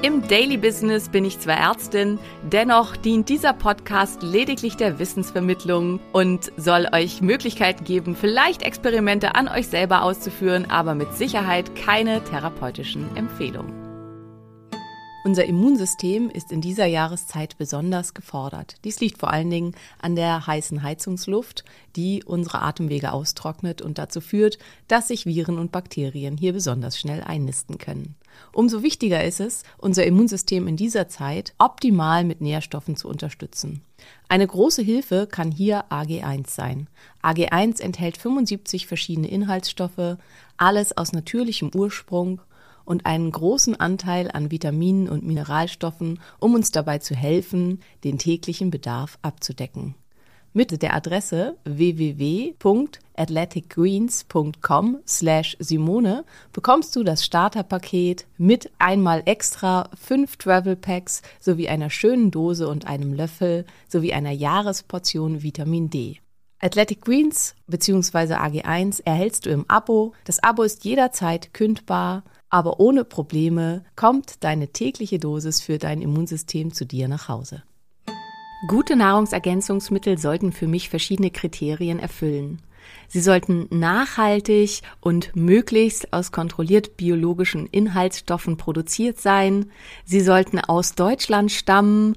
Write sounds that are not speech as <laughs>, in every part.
Im Daily Business bin ich zwar Ärztin, dennoch dient dieser Podcast lediglich der Wissensvermittlung und soll euch Möglichkeiten geben, vielleicht Experimente an euch selber auszuführen, aber mit Sicherheit keine therapeutischen Empfehlungen. Unser Immunsystem ist in dieser Jahreszeit besonders gefordert. Dies liegt vor allen Dingen an der heißen Heizungsluft, die unsere Atemwege austrocknet und dazu führt, dass sich Viren und Bakterien hier besonders schnell einnisten können. Umso wichtiger ist es, unser Immunsystem in dieser Zeit optimal mit Nährstoffen zu unterstützen. Eine große Hilfe kann hier AG1 sein. AG1 enthält 75 verschiedene Inhaltsstoffe, alles aus natürlichem Ursprung und einen großen Anteil an Vitaminen und Mineralstoffen, um uns dabei zu helfen, den täglichen Bedarf abzudecken. Mit der Adresse www.athleticgreens.com slash Simone bekommst du das Starterpaket mit einmal extra fünf Travel Packs sowie einer schönen Dose und einem Löffel sowie einer Jahresportion Vitamin D. Athletic Greens bzw. AG1 erhältst du im Abo. Das Abo ist jederzeit kündbar, aber ohne Probleme kommt deine tägliche Dosis für dein Immunsystem zu dir nach Hause. Gute Nahrungsergänzungsmittel sollten für mich verschiedene Kriterien erfüllen. Sie sollten nachhaltig und möglichst aus kontrolliert biologischen Inhaltsstoffen produziert sein. Sie sollten aus Deutschland stammen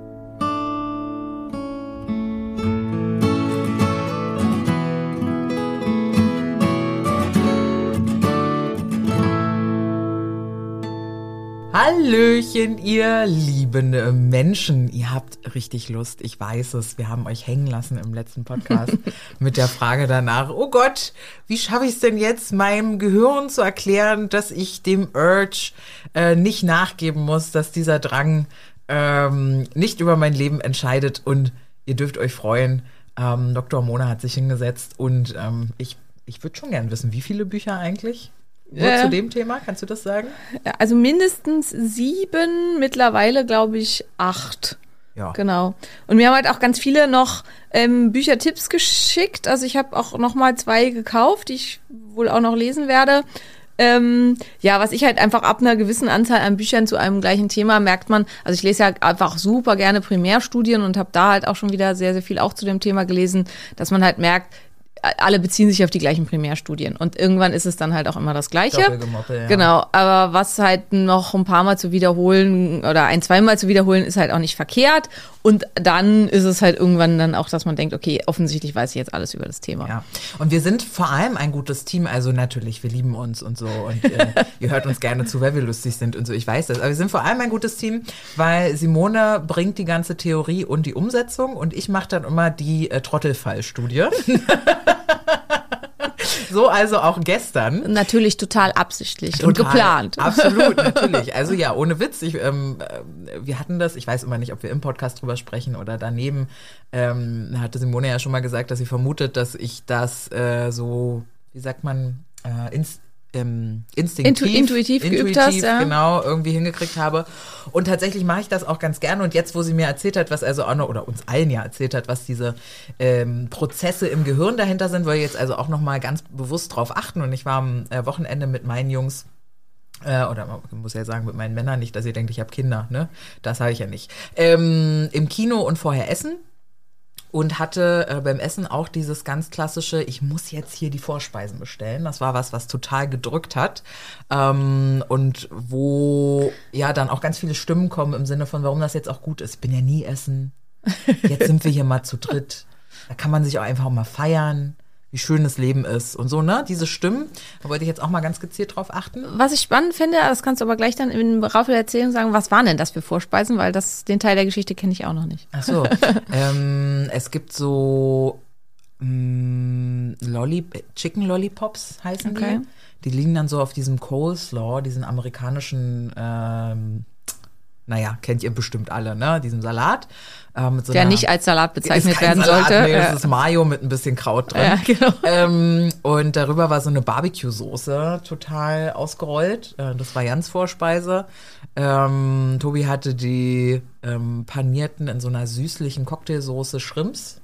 Hallöchen, ihr lieben Menschen. Ihr habt richtig Lust, ich weiß es. Wir haben euch hängen lassen im letzten Podcast <laughs> mit der Frage danach, oh Gott, wie schaffe ich es denn jetzt, meinem Gehirn zu erklären, dass ich dem Urge äh, nicht nachgeben muss, dass dieser Drang ähm, nicht über mein Leben entscheidet und ihr dürft euch freuen. Ähm, Dr. Mona hat sich hingesetzt und ähm, ich, ich würde schon gern wissen, wie viele Bücher eigentlich? Nur Äh, zu dem Thema, kannst du das sagen? Also mindestens sieben, mittlerweile glaube ich acht. Ja. Genau. Und mir haben halt auch ganz viele noch ähm, Büchertipps geschickt. Also ich habe auch noch mal zwei gekauft, die ich wohl auch noch lesen werde. Ähm, ja, was ich halt einfach ab einer gewissen Anzahl an Büchern zu einem gleichen Thema merkt man, also ich lese ja einfach super gerne Primärstudien und habe da halt auch schon wieder sehr, sehr viel auch zu dem Thema gelesen, dass man halt merkt, alle beziehen sich auf die gleichen Primärstudien und irgendwann ist es dann halt auch immer das Gleiche. Doppelgemoppel, ja. Genau, aber was halt noch ein paar Mal zu wiederholen oder ein, zweimal zu wiederholen, ist halt auch nicht verkehrt. Und dann ist es halt irgendwann dann auch, dass man denkt, okay, offensichtlich weiß ich jetzt alles über das Thema. Ja, und wir sind vor allem ein gutes Team. Also natürlich, wir lieben uns und so. Und äh, <laughs> ihr hört uns gerne zu, weil wir lustig sind und so. Ich weiß das. Aber wir sind vor allem ein gutes Team, weil Simone bringt die ganze Theorie und die Umsetzung und ich mache dann immer die äh, Trottelfallstudie. <laughs> <laughs> so also auch gestern. Natürlich total absichtlich und Total. geplant. Absolut, <laughs> natürlich. Also ja, ohne Witz. Ich, ähm, äh, wir hatten das, ich weiß immer nicht, ob wir im Podcast drüber sprechen oder daneben. Ähm, hatte Simone ja schon mal gesagt, dass sie vermutet, dass ich das äh, so, wie sagt man, äh, ins, ähm, instinktiv, Intu- intuitiv geübt hast, ja. genau, irgendwie hingekriegt habe. Und tatsächlich mache ich das auch ganz gerne. Und jetzt, wo sie mir erzählt hat, was also auch noch, oder uns allen ja erzählt hat, was diese ähm, Prozesse im Gehirn dahinter sind, ich jetzt also auch nochmal ganz bewusst drauf achten. Und ich war am äh, Wochenende mit meinen Jungs äh, oder man muss ja sagen, mit meinen Männern nicht, dass ihr denkt, ich habe Kinder, ne? Das habe ich ja nicht. Ähm, Im Kino und vorher essen und hatte äh, beim Essen auch dieses ganz klassische, ich muss jetzt hier die Vorspeisen bestellen. Das war was, was total gedrückt hat ähm, und wo ja dann auch ganz viele Stimmen kommen im Sinne von, warum das jetzt auch gut ist. Ich bin ja nie essen. Jetzt sind wir hier mal zu dritt. Da kann man sich auch einfach mal feiern, wie schön das Leben ist und so, ne? Diese Stimmen, da wollte ich jetzt auch mal ganz gezielt drauf achten. Was ich spannend finde, das kannst du aber gleich dann im Laufe der Erzählung sagen, was waren denn das für Vorspeisen, weil das den Teil der Geschichte kenne ich auch noch nicht. Ach so. <laughs> ähm, es gibt so mh, Lolli Chicken Lollipops heißen Okay. die. Die liegen dann so auf diesem Coleslaw, diesen amerikanischen, ähm, naja, kennt ihr bestimmt alle, ne? Diesem Salat. Äh, mit so Der einer- nicht als Salat bezeichnet werden Salat, sollte. Nee, das Ja. ist Mayo mit ein bisschen Kraut drin. Ja, genau. Ähm, und darüber war so eine Barbecue-Soße total ausgerollt. Äh, das war Jans Vorspeise. Ähm, Tobi hatte die ähm, panierten in so einer süßlichen Cocktailsoße Shrimps.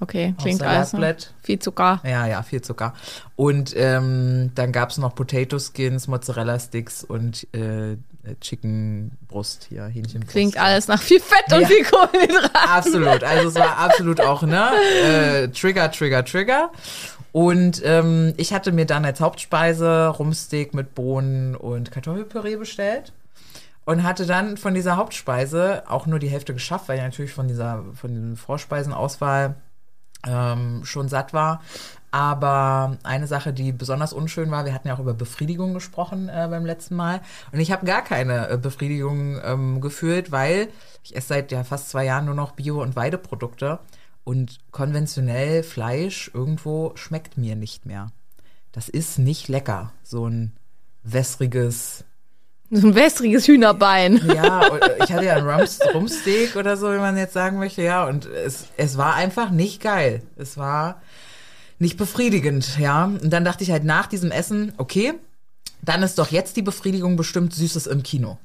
Okay, klingt alles. Viel Zucker. Ja, ja, viel Zucker. Und ähm, dann gab's noch Potato Skins, Mozzarella Sticks und äh, Chicken Brust hier, Hähnchenbrust. Klingt alles nach viel Fett und Ja. viel Kohlenhydraten. Absolut. Also es war absolut auch, ne? Äh, Trigger, Trigger, Trigger. Und ähm, ich hatte mir dann als Hauptspeise Rumsteak mit Bohnen und Kartoffelpüree bestellt. Und hatte dann von dieser Hauptspeise auch nur die Hälfte geschafft, weil ich natürlich von dieser, von den Vorspeisenauswahl ähm, schon satt war. Aber eine Sache, die besonders unschön war, wir hatten ja auch über Befriedigung gesprochen äh, beim letzten Mal. Und ich habe gar keine äh, Befriedigung ähm, gefühlt, weil ich esse seit ja fast zwei Jahren nur noch Bio- und Weideprodukte. Und konventionell Fleisch irgendwo schmeckt mir nicht mehr. Das ist nicht lecker. So ein wässriges, So ein wässriges Hühnerbein. ja, <laughs> und ich hatte ja ein Rums, Rumsteak oder so, wie man jetzt sagen möchte, ja, und es, es war einfach nicht geil. Es war nicht befriedigend, ja. Und dann dachte ich halt nach diesem Essen, okay, dann ist doch jetzt die Befriedigung bestimmt Süßes im Kino.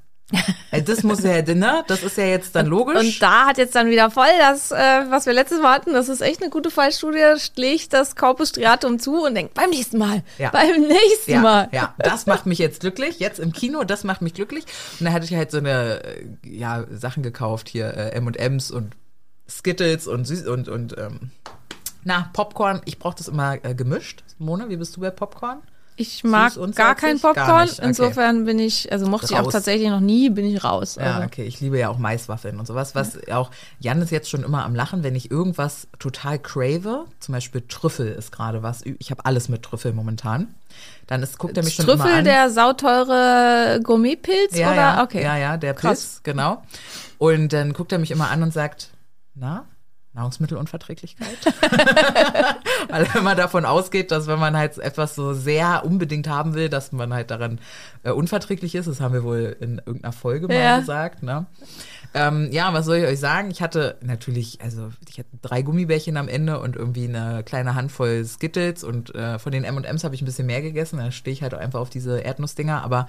Das muss ja, ne? Das ist ja jetzt dann logisch. Und da hat jetzt dann wieder voll das, äh, was wir letztes Mal hatten, das ist echt eine gute Fallstudie, schlägt das Corpus striatum zu und denkt, beim nächsten Mal, Ja. beim nächsten ja, Mal. ja, das macht mich jetzt glücklich. Jetzt im Kino, das macht mich glücklich. Und da hatte ich halt so eine, äh, ja, Sachen gekauft hier, äh, M&M's und Skittles und süß und und ähm, na Popcorn. Ich brauche das immer äh, gemischt. Mona, wie bist du bei Popcorn? Ich mag gar salzig? kein Gar Popcorn. nicht, okay. Insofern bin ich, also mochte ich auch Raus. tatsächlich noch nie, bin ich raus. Ja, Also. okay. Ich liebe ja auch Maiswaffeln und sowas. Was auch, Jan ist jetzt schon immer am Lachen, wenn ich irgendwas total crave. Zum Beispiel Trüffel ist gerade was. Ich habe alles mit Trüffel momentan. Dann ist, guckt er mich schon immer Trüffel, an. der sauteure Gourmetpilz ja, oder? ja, okay. ja, ja, der Krass. Pilz, genau. Und dann guckt er mich immer an und sagt, na, Nahrungsmittelunverträglichkeit? <laughs> Weil er immer davon ausgeht, dass wenn man halt etwas so sehr unbedingt haben will, dass man halt daran äh, unverträglich ist. Das haben wir wohl in irgendeiner Folge mal Ja. gesagt, ne? Ähm, ja, was soll ich euch sagen? Ich hatte natürlich, also ich hatte drei Gummibärchen am Ende und irgendwie eine kleine Handvoll Skittles und äh, von den M&M's habe ich ein bisschen mehr gegessen. Da stehe ich halt einfach auf diese Erdnussdinger, aber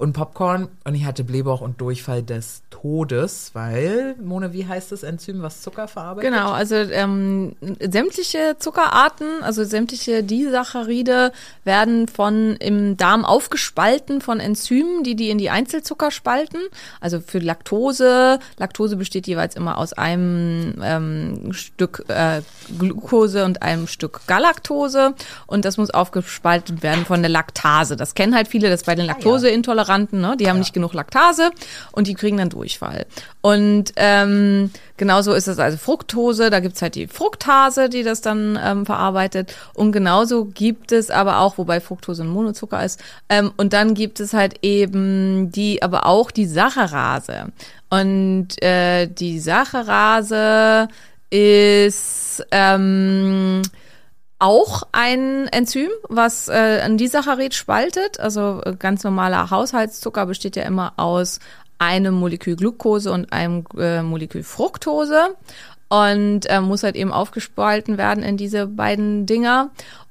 und Popcorn und ich hatte Blähbauch und Durchfall des Todes, weil, Mone, wie heißt das Enzym, was Zucker verarbeitet? Genau, also ähm, sämtliche Zuckerarten, also sämtliche Disaccharide werden von im Darm aufgespalten von Enzymen, die die in die Einzelzucker spalten. Also für Laktose, Laktose besteht jeweils immer aus einem ähm, Stück äh, Glucose und einem Stück Galaktose und das muss aufgespalten werden von der Laktase. Das kennen halt viele, das bei den Laktoseintoleranten, ne? die haben nicht genug Laktase und die kriegen dann Durchfall. Und ähm, genauso ist es also Fructose, da gibt's halt die Fructase, die das dann ähm, verarbeitet. Und genauso gibt es aber auch, wobei Fructose ein Monozucker ist, ähm, und dann gibt es halt eben die, aber auch die Saccharase. Und äh, die Saccharase ist ähm, auch ein Enzym, was äh, ein Disaccharid spaltet. Also äh, ganz normaler Haushaltszucker besteht ja immer aus einem Molekül Glucose und einem äh, Molekül Fructose und äh, muss halt eben aufgespalten werden in diese beiden Dinger.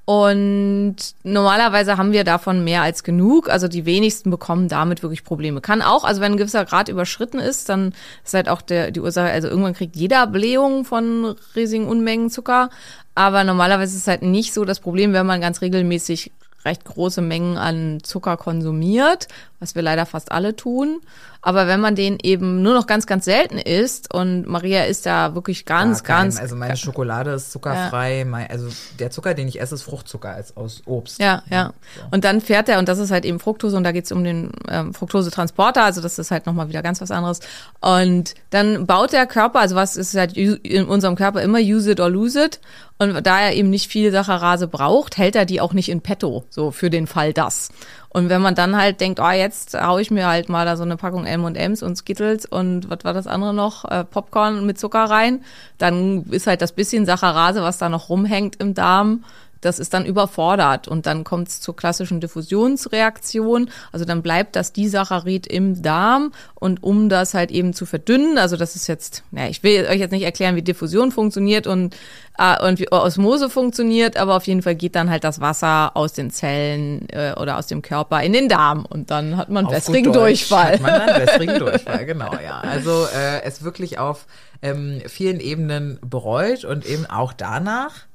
Und normalerweise haben wir davon mehr als genug. Also die wenigsten bekommen damit wirklich Probleme. Kann auch, also wenn ein gewisser Grad überschritten ist, dann ist halt auch der, die Ursache, also irgendwann kriegt jeder Blähungen von riesigen Unmengen Zucker. Aber normalerweise ist es halt nicht so das Problem, wenn man ganz regelmäßig recht große Mengen an Zucker konsumiert, was wir leider fast alle tun. Aber wenn man den eben nur noch ganz, ganz selten isst und Maria isst da wirklich ganz, Gar kein- ganz. Also meine Schokolade ist zuckerfrei. Mein, also der Zucker, den ich esse, ist Fruchtzucker als aus Obst. Ja, ja. So. Und dann fährt er, und das ist halt eben Fructose, und da geht's um den ähm, Fructosetransporter, also das ist halt nochmal wieder ganz was anderes. Und dann baut der Körper, also was ist halt in unserem Körper immer use it or lose it. Und da er eben nicht viel Saccharase braucht, hält er die auch nicht in petto, so für den Fall das. Und wenn man dann halt denkt, oh, jetzt hau ich mir halt mal da so eine Packung M&M's und Skittles und was war das andere noch, äh, Popcorn mit Zucker rein, dann ist halt das bisschen Saccharase, was da noch rumhängt im Darm, das ist dann überfordert und dann kommt es zur klassischen Diffusionsreaktion. Also dann bleibt das Disaccharid im Darm und um das halt eben zu verdünnen, also das ist jetzt, naja, ich will euch jetzt nicht erklären, wie Diffusion funktioniert und, äh, und wie Osmose funktioniert, aber auf jeden Fall geht dann halt das Wasser aus den Zellen äh, oder aus dem Körper in den Darm und dann hat man Auf wässrigen Durchfall. Hat man dann wässrigen <laughs> Durchfall, genau, ja. Also äh, es wirklich auf ähm, vielen Ebenen bereut und eben auch danach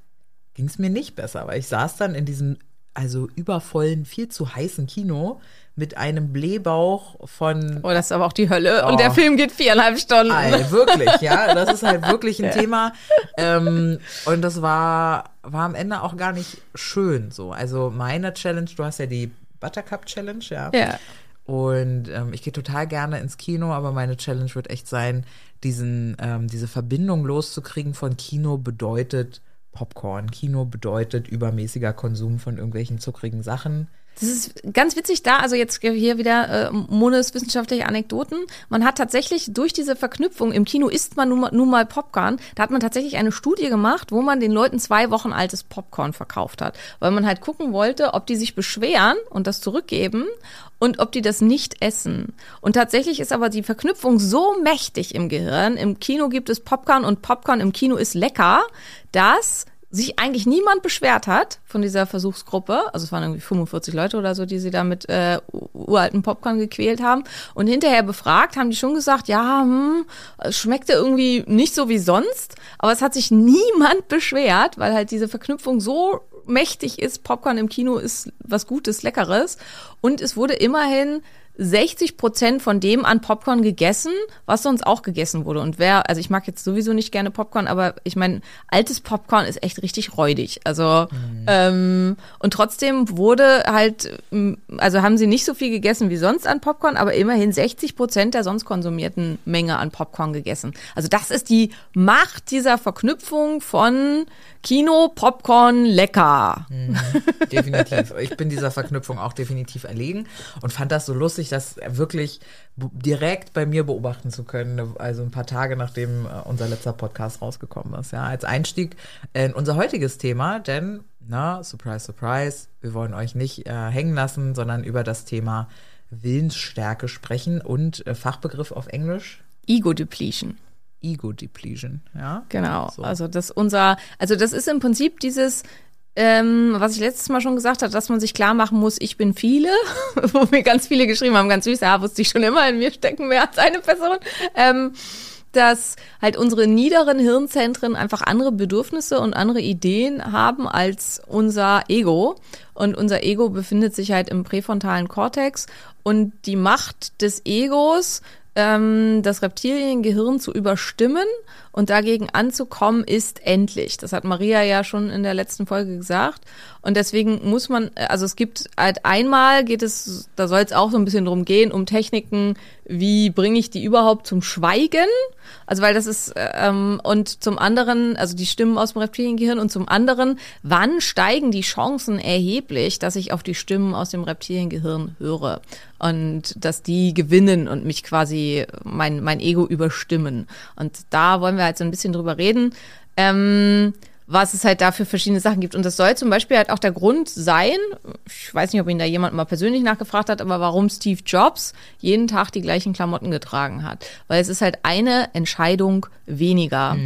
ging es mir nicht besser, weil ich saß dann in diesem also übervollen, viel zu heißen Kino mit einem Blähbauch von Oh, das ist aber auch die Hölle. Oh. Und der Film geht viereinhalb Stunden. Ei, wirklich, ja. Das ist halt wirklich ein Thema. Ähm, und das war, war am Ende auch gar nicht schön so. Also meine Challenge, du hast ja die Buttercup Challenge, ja. Ja. Und ähm, ich gehe total gerne ins Kino, aber meine Challenge wird echt sein, diesen, ähm, diese Verbindung loszukriegen von Kino bedeutet Popcorn. Kino bedeutet übermäßiger Konsum von irgendwelchen zuckrigen Sachen. Das ist ganz witzig da, also jetzt hier wieder äh, Mones wissenschaftliche Anekdoten. Man hat tatsächlich durch diese Verknüpfung, im Kino isst man nun mal, nun mal Popcorn, da hat man tatsächlich eine Studie gemacht, wo man den Leuten zwei Wochen altes Popcorn verkauft hat. Weil man halt gucken wollte, ob die sich beschweren und das zurückgeben und ob die das nicht essen. Und tatsächlich ist aber die Verknüpfung so mächtig im Gehirn. Im Kino gibt es Popcorn und Popcorn im Kino ist lecker, dass sich eigentlich niemand beschwert hat von dieser Versuchsgruppe. Also es waren irgendwie 45 Leute oder so, die sie da mit äh, uralten Popcorn gequält haben. Und hinterher befragt, haben die schon gesagt, ja, hm, schmeckte irgendwie nicht so wie sonst. Aber es hat sich niemand beschwert, weil halt diese Verknüpfung so mächtig ist. Popcorn im Kino ist was Gutes, Leckeres. Und es wurde immerhin 60 Prozent von dem an Popcorn gegessen, was sonst auch gegessen wurde. Und wer, also ich mag jetzt sowieso nicht gerne Popcorn, aber ich meine, altes Popcorn ist echt richtig räudig. Also ähm, und trotzdem wurde halt, also haben sie nicht so viel gegessen wie sonst an Popcorn, aber immerhin 60 Prozent der sonst konsumierten Menge an Popcorn gegessen. Also das ist die Macht dieser Verknüpfung von Kino, Popcorn, lecker. Definitiv. Ich bin dieser Verknüpfung auch definitiv erlegen und fand das so lustig, das wirklich direkt bei mir beobachten zu können. Also ein paar Tage nachdem äh, unser letzter Podcast rausgekommen ist. Ja, als Einstieg in unser heutiges Thema, denn, na, surprise, surprise, wir wollen euch nicht äh, hängen lassen, sondern über das Thema Willensstärke sprechen und äh, Fachbegriff auf Englisch Ego Depletion. Ego Depletion. Ja, Genau. So. Also das unser, also das ist im Prinzip dieses, ähm, was ich letztes Mal schon gesagt habe, dass man sich klar machen muss, ich bin viele, <laughs> wo mir ganz viele geschrieben haben, ganz süß, ja, wusste ich schon immer, in mir stecken mehr als eine Person. Ähm, dass halt unsere niederen Hirnzentren einfach andere Bedürfnisse und andere Ideen haben als unser Ego. Und unser Ego befindet sich halt im präfrontalen Kortex. Und die Macht des Egos, ähm, das Reptiliengehirn zu überstimmen und dagegen anzukommen, ist endlich. Das hat Maria ja schon in der letzten Folge gesagt. Und deswegen muss man, also es gibt halt einmal geht es, da soll es auch so ein bisschen drum gehen, um Techniken, wie bringe ich die überhaupt zum Schweigen? Also weil das ist, ähm, und zum anderen, also die Stimmen aus dem Reptiliengehirn und zum anderen, wann steigen die Chancen erheblich, dass ich auf die Stimmen aus dem Reptiliengehirn höre und dass die gewinnen und mich quasi mein, mein Ego überstimmen. Und da wollen wir halt so ein bisschen drüber reden. Ähm, was es halt da für verschiedene Sachen gibt. Und das soll zum Beispiel halt auch der Grund sein, ich weiß nicht, ob ihn da jemand mal persönlich nachgefragt hat, aber warum Steve Jobs jeden Tag die gleichen Klamotten getragen hat. Weil es ist halt eine Entscheidung weniger.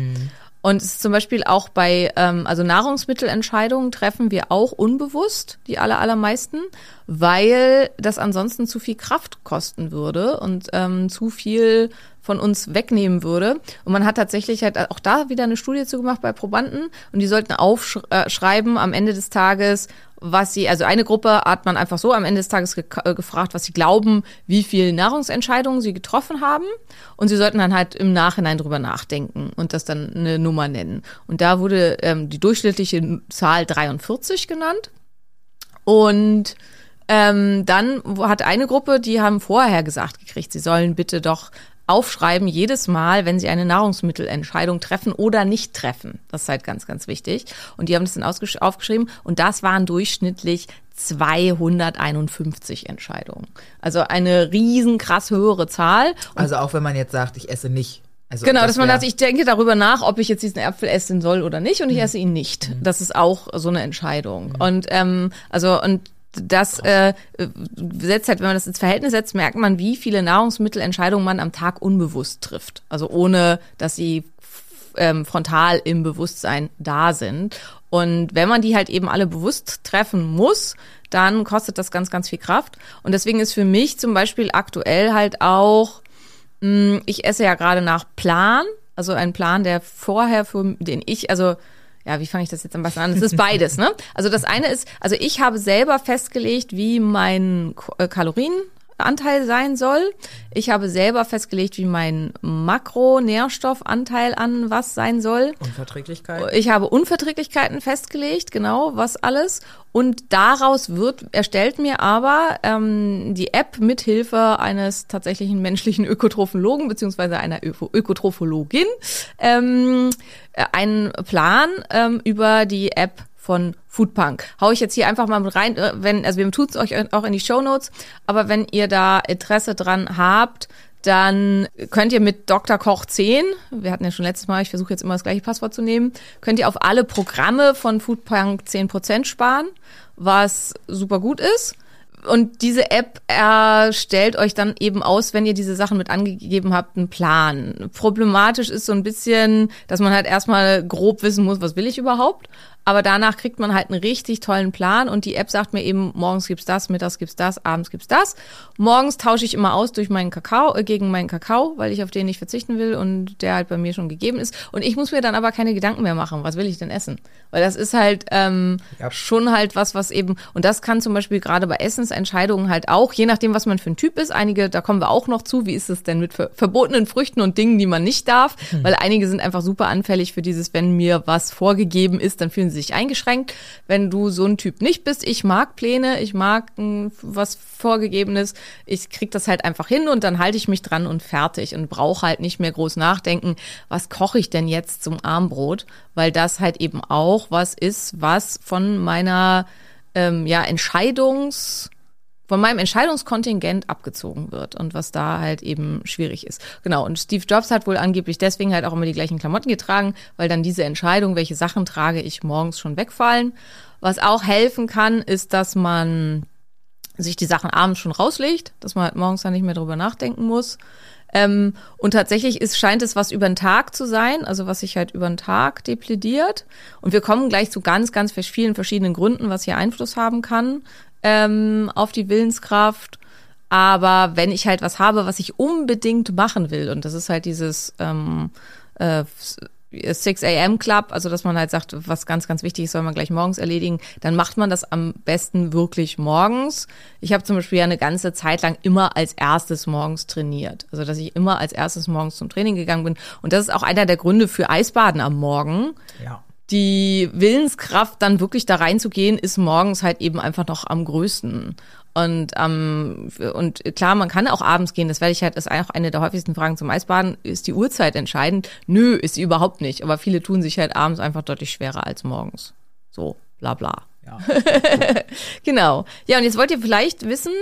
Und es ist zum Beispiel auch bei, ähm, also Nahrungsmittelentscheidungen treffen wir auch unbewusst, die aller, allermeisten, weil das ansonsten zu viel Kraft kosten würde und ähm, zu viel von uns wegnehmen würde. Und man hat tatsächlich halt auch da wieder eine Studie zu gemacht bei Probanden und die sollten aufschreiben am Ende des Tages, was sie, also eine Gruppe hat man einfach so am Ende des Tages ge äh, gefragt, was sie glauben, wie viel Nahrungsentscheidungen sie getroffen haben. Und sie sollten dann halt im Nachhinein drüber nachdenken und das dann eine Nummer nennen. Und da wurde ähm, die durchschnittliche Zahl 43 genannt. Und ähm, dann hat eine Gruppe, die haben vorher gesagt gekriegt, sie sollen bitte doch aufschreiben jedes Mal, wenn sie eine Nahrungsmittelentscheidung treffen oder nicht treffen. Das ist halt ganz, ganz wichtig. Und die haben das dann aufgeschrieben und das waren durchschnittlich 251 Entscheidungen. Also eine riesen krass höhere Zahl. Und Also auch wenn man jetzt sagt, ich esse nicht. Also Genau, dass man sagt, ich denke darüber nach, ob ich jetzt diesen Apfel essen soll oder nicht und ich esse ihn nicht. Das ist auch so eine Entscheidung. Und ähm, also und das äh, setzt halt, wenn man das ins Verhältnis setzt, merkt man, wie viele Nahrungsmittelentscheidungen man am Tag unbewusst trifft. Also ohne, dass sie ähm, frontal im Bewusstsein da sind. Und wenn man die halt eben alle bewusst treffen muss, dann kostet das ganz, ganz viel Kraft. Und deswegen ist für mich zum Beispiel aktuell halt auch mh, ich esse ja gerade nach Plan, also ein Plan, der vorher für den ich, also ja, wie fange ich das jetzt am besten an? Es ist beides, ne? Also das eine ist, also ich habe selber festgelegt, wie mein Ko- Kalorienanteil sein soll. Ich habe selber festgelegt, wie mein Makronährstoffanteil an was sein soll. Unverträglichkeit. Ich habe Unverträglichkeiten festgelegt, genau, was alles. Und daraus wird, erstellt mir aber ähm, die App mit Hilfe eines tatsächlichen menschlichen Ökotrophologen beziehungsweise einer Öko Ökotrophologin ähm, äh, einen Plan ähm, über die App von Foodpunk. Hau ich jetzt hier einfach mal rein, äh, wenn, also wir tun es euch auch in die Show Notes, aber wenn ihr da Interesse dran habt, dann könnt ihr mit Dr. Koch 10, wir hatten ja schon letztes Mal, ich versuche jetzt immer das gleiche Passwort zu nehmen, könnt ihr auf alle Programme von Foodpunk 10% sparen, was super gut ist. Und diese App erstellt euch dann eben aus, wenn ihr diese Sachen mit angegeben habt, einen Plan. Problematisch ist so ein bisschen, dass man halt erstmal grob wissen muss, was will ich überhaupt. Aber danach kriegt man halt einen richtig tollen Plan und die App sagt mir eben, morgens gibt's das, mittags gibt's das, abends gibt's das. Morgens tausche ich immer aus durch meinen Kakao, äh, gegen meinen Kakao, weil ich auf den nicht verzichten will und der halt bei mir schon gegeben ist. Und ich muss mir dann aber keine Gedanken mehr machen, was will ich denn essen? Weil das ist halt ähm, Ja. schon halt was, was eben, und das kann zum Beispiel gerade bei Essensentscheidungen halt auch, je nachdem, was man für ein Typ ist, einige, da kommen wir auch noch zu, wie ist es denn mit ver verbotenen Früchten und Dingen, die man nicht darf, weil einige sind einfach super anfällig für dieses, wenn mir was vorgegeben ist, dann fühlen sie sich eingeschränkt. Wenn du so ein Typ nicht bist, ich mag Pläne, ich mag mh, was Vorgegebenes, ich krieg das halt einfach hin und dann halte ich mich dran und fertig und brauche halt nicht mehr groß nachdenken, was koche ich denn jetzt zum Armbrot, weil das halt eben auch was ist, was von meiner ähm, ja, Entscheidungs von meinem Entscheidungskontingent abgezogen wird und was da halt eben schwierig ist. Genau, und Steve Jobs hat wohl angeblich deswegen halt auch immer die gleichen Klamotten getragen, weil dann diese Entscheidung, welche Sachen trage ich morgens schon wegfallen. Was auch helfen kann, ist, dass man sich die Sachen abends schon rauslegt, dass man halt morgens dann nicht mehr drüber nachdenken muss. Ähm, und tatsächlich ist, scheint es was über den Tag zu sein, also was sich halt über den Tag deplädiert. Und wir kommen gleich zu ganz, ganz vielen verschiedenen Gründen, was hier Einfluss haben kann ähm, auf die Willenskraft. Aber wenn ich halt was habe, was ich unbedingt machen will, und das ist halt dieses ähm, äh, 6 a.m. Club, also dass man halt sagt, was ganz, ganz wichtig ist, soll man gleich morgens erledigen, dann macht man das am besten wirklich morgens. Ich habe zum Beispiel ja eine ganze Zeit lang immer als erstes morgens trainiert. Also dass ich immer als erstes morgens zum Training gegangen bin. Und das ist auch einer der Gründe für Eisbaden am Morgen Ja. Die Willenskraft dann wirklich da reinzugehen, ist morgens halt eben einfach noch am größten. Und, ähm, und klar, man kann auch abends gehen. Das werde ich halt, ist auch eine der häufigsten Fragen zum Eisbaden. Ist die Uhrzeit entscheidend? Nö, ist sie überhaupt nicht. Aber viele tun sich halt abends einfach deutlich schwerer als morgens. So, bla bla. Ja. <laughs> Genau. Ja, und jetzt wollt ihr vielleicht wissen,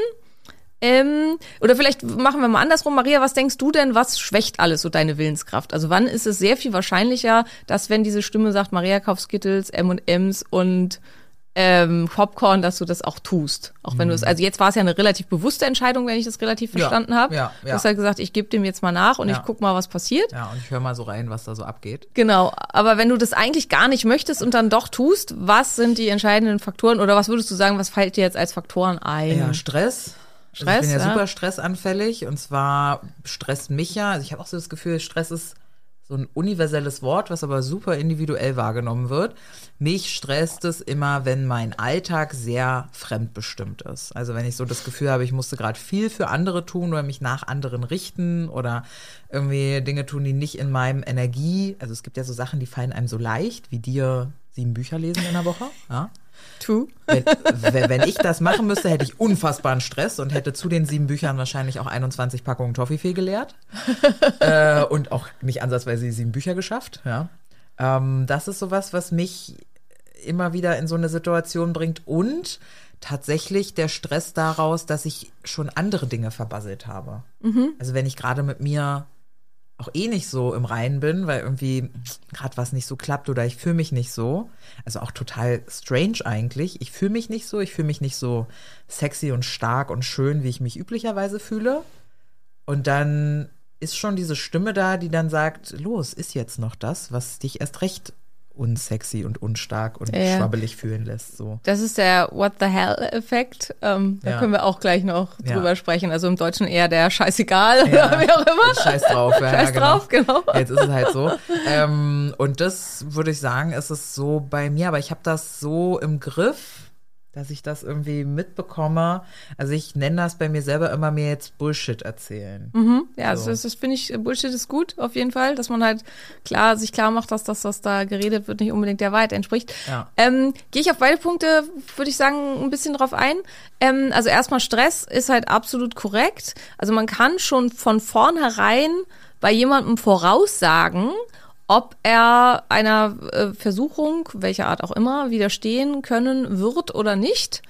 ähm, oder vielleicht machen wir mal andersrum. Maria, was denkst du denn, was schwächt alles so deine Willenskraft? Also wann ist es sehr viel wahrscheinlicher, dass wenn diese Stimme sagt, Maria kauft Skittles, M&M's und ähm, Popcorn, dass du das auch tust. Auch wenn du es, also jetzt war es ja eine relativ bewusste Entscheidung, wenn ich das relativ Mhm. Ja, verstanden habe. ja, Du ja. hast halt gesagt, ich gebe dem jetzt mal nach und Ja. ich guck mal, was passiert. Ja, und ich höre mal so rein, was da so abgeht. Genau, aber wenn du das eigentlich gar nicht möchtest und dann doch tust, was sind die entscheidenden Faktoren oder was würdest du sagen, was fällt dir jetzt als Faktoren ein? Ja, Stress. Also Stress, ich bin ja, ja. super stressanfällig und zwar stresst mich ja, also ich habe auch so das Gefühl, Stress ist so ein universelles Wort, was aber super individuell wahrgenommen wird. Mich stresst es immer, wenn mein Alltag sehr fremdbestimmt ist. Also wenn ich so das Gefühl habe, ich musste gerade viel für andere tun oder mich nach anderen richten oder irgendwie Dinge tun, die nicht in meinem Energie, also es gibt ja so Sachen, die fallen einem so leicht, wie dir sieben Bücher lesen in der Woche, ja. True. Wenn, wenn ich das machen müsste, hätte ich unfassbaren Stress und hätte zu den sieben Büchern wahrscheinlich auch 21 Packungen Toffifee geleert. <laughs> äh, und auch nicht ansatzweise die sieben Bücher geschafft. Ja. Ähm, das ist sowas, was mich immer wieder in so eine Situation bringt und tatsächlich der Stress daraus, dass ich schon andere Dinge verbasselt habe. Also wenn ich gerade mit mir auch eh nicht so im Reinen bin, weil irgendwie gerade was nicht so klappt oder ich fühle mich nicht so. Also auch total strange eigentlich. Ich fühle mich nicht so, ich fühle mich nicht so sexy und stark und schön, wie ich mich üblicherweise fühle. Und dann ist schon diese Stimme da, die dann sagt, los, ist jetzt noch das, was dich erst recht unsexy und unstark und Ja. schwabbelig fühlen lässt. So. Das ist der What the Hell-Effekt. Ähm, da Ja. können wir auch gleich noch Ja. drüber sprechen. Also im Deutschen eher der Scheißegal Ja. oder wie auch immer. Scheiß drauf. Ja, Scheiß ja, drauf, genau. Jetzt ist es halt so. Ähm, und das würde ich sagen, ist es so bei mir, aber ich habe das so im Griff, dass ich das irgendwie mitbekomme. Also ich nenne das bei mir selber immer mir jetzt Bullshit erzählen. Ja, So. das, das finde ich, Bullshit ist gut, auf jeden Fall, dass man halt klar, sich klar macht, dass das, was da geredet wird, nicht unbedingt der Wahrheit entspricht. Ja. Ähm, Gehe ich auf beide Punkte, würde ich sagen, ein bisschen drauf ein. Ähm, also erstmal Stress ist halt absolut korrekt. Also man kann schon von vornherein bei jemandem voraussagen, ob er einer äh, Versuchung, welcher Art auch immer, widerstehen können wird oder nicht,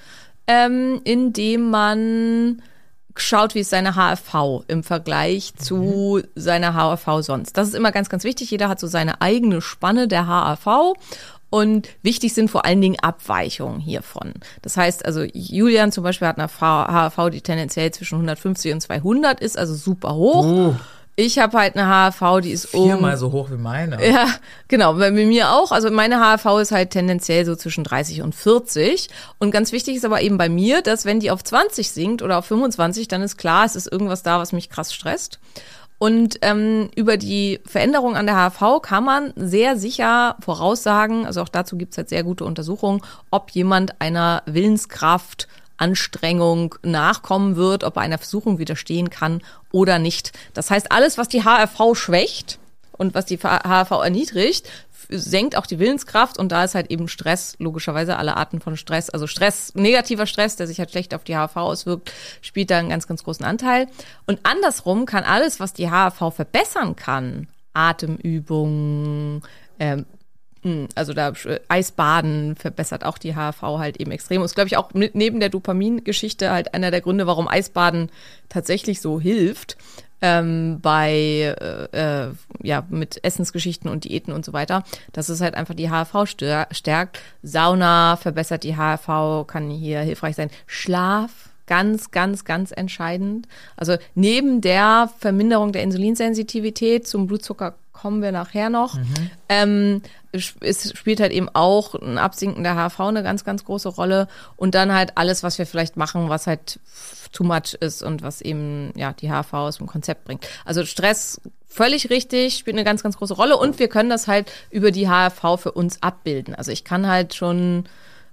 ähm, indem man schaut, wie ist seine HRV im Vergleich zu seiner HRV sonst. Das ist immer ganz, ganz wichtig. Jeder hat so seine eigene Spanne der HRV. Und wichtig sind vor allen Dingen Abweichungen hiervon. Das heißt, also Julian zum Beispiel hat eine HRV, die tendenziell zwischen 150 und 200 ist, also super hoch. Oh, Ich habe halt eine HRV, die ist um viermal so hoch wie meine. ja, genau, bei mir auch. Also meine HRV ist halt tendenziell so zwischen 30 und 40. Und ganz wichtig ist aber eben bei mir, dass wenn die auf 20 sinkt oder auf 25, dann ist klar, es ist irgendwas da, was mich krass stresst. Und ähm, über die Veränderung an der HRV kann man sehr sicher voraussagen, also auch dazu gibt's halt sehr gute Untersuchungen, ob jemand einer Willenskraft Anstrengung nachkommen wird, ob er einer Versuchung widerstehen kann oder nicht. Das heißt, alles, was die HRV schwächt und was die HRV erniedrigt, senkt auch die Willenskraft und da ist halt eben Stress, logischerweise alle Arten von Stress, also Stress, negativer Stress, der sich halt schlecht auf die HRV auswirkt, spielt da einen ganz, ganz großen Anteil. Und andersrum kann alles, was die HRV verbessern kann, Atemübungen, ähm, also da äh, Eisbaden verbessert auch die HRV halt eben extrem. Und ist, glaube ich, auch mit, neben der Dopamingeschichte halt einer der Gründe, warum Eisbaden tatsächlich so hilft. Ähm, bei äh, äh, ja mit Essensgeschichten und Diäten und so weiter, dass es halt einfach die HRV stärkt. Sauna verbessert die HRV, kann hier hilfreich sein. Schlaf ganz, ganz, ganz entscheidend. Also neben der Verminderung der Insulinsensitivität zum Blutzucker kommen wir nachher noch. Ähm, es spielt halt eben auch ein Absinken der HV eine ganz, ganz große Rolle. Und dann halt alles, was wir vielleicht machen, was halt too much ist und was eben ja die HV aus dem Konzept bringt. Also Stress völlig richtig, spielt eine ganz, ganz große Rolle. Und wir können das halt über die HRV für uns abbilden. Also ich kann halt schon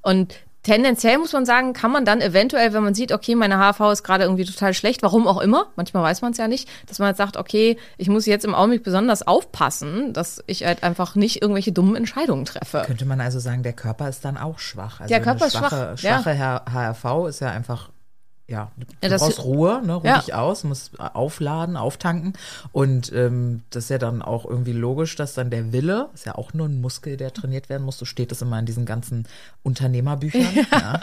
und Tendenziell muss man sagen, kann man dann eventuell, wenn man sieht, okay, meine HV ist gerade irgendwie total schlecht, warum auch immer, manchmal weiß man es ja nicht, dass man halt sagt, okay, ich muss jetzt im Augenblick besonders aufpassen, dass ich halt einfach nicht irgendwelche dummen Entscheidungen treffe. Könnte man also sagen, der Körper ist dann auch schwach. Also Der Körper ist schwache, schwach, ja. Schwache HRV ist ja einfach ja, du Ja, das- brauchst Ruhe, ne, ruh Ja. dich aus, musst aufladen, auftanken und ähm, das ist ja dann auch irgendwie logisch, dass dann der Wille, ist ja auch nur ein Muskel, der trainiert werden muss, so steht es immer in diesen ganzen Unternehmerbüchern, <laughs> ja.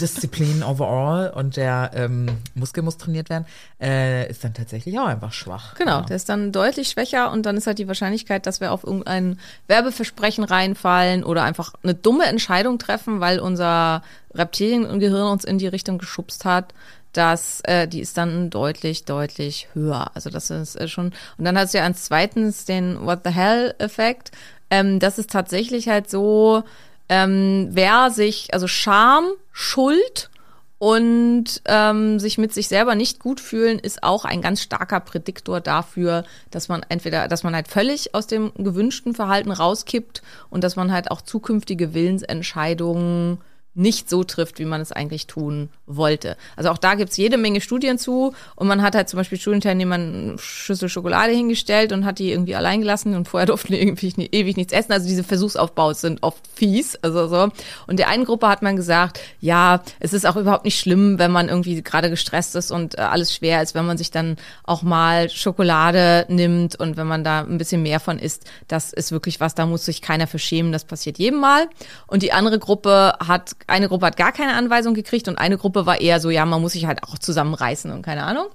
Disziplin overall und der ähm, Muskel muss trainiert werden, äh, ist dann tatsächlich auch einfach schwach. Genau, ja. der ist dann deutlich schwächer und dann ist halt die Wahrscheinlichkeit, dass wir auf irgendein Werbeversprechen reinfallen oder einfach eine dumme Entscheidung treffen, weil unser Reptiliengehirn uns in die Richtung geschubst hat, dass äh, die ist dann deutlich, deutlich höher. Also das ist äh, schon. Und dann hast du ja als zweitens den What the hell-Effekt. Ähm, das ist tatsächlich halt so, ähm, wer sich, also Scham, Schuld und ähm, sich mit sich selber nicht gut fühlen, ist auch ein ganz starker Prädiktor dafür, dass man entweder, dass man halt völlig aus dem gewünschten Verhalten rauskippt und dass man halt auch zukünftige Willensentscheidungen nicht so trifft, wie man es eigentlich tun wollte. Also auch da gibt's jede Menge Studien zu und man hat halt zum Beispiel Studienteilnehmern eine Schüssel Schokolade hingestellt und hat die irgendwie allein gelassen und vorher <laughs> durften die irgendwie nie, ewig nichts essen. Also diese Versuchsaufbaus sind oft fies. Also so. Und der einen Gruppe hat man gesagt, ja, es ist auch überhaupt nicht schlimm, wenn man irgendwie gerade gestresst ist und äh, alles schwer ist, wenn man sich dann auch mal Schokolade nimmt und wenn man da ein bisschen mehr von isst, das ist wirklich was, da muss sich keiner für schämen, das passiert jedem Mal. Und die andere Gruppe hat, eine Gruppe hat gar keine Anweisung gekriegt und eine Gruppe war eher so, ja, man muss sich halt auch zusammenreißen und keine Ahnung.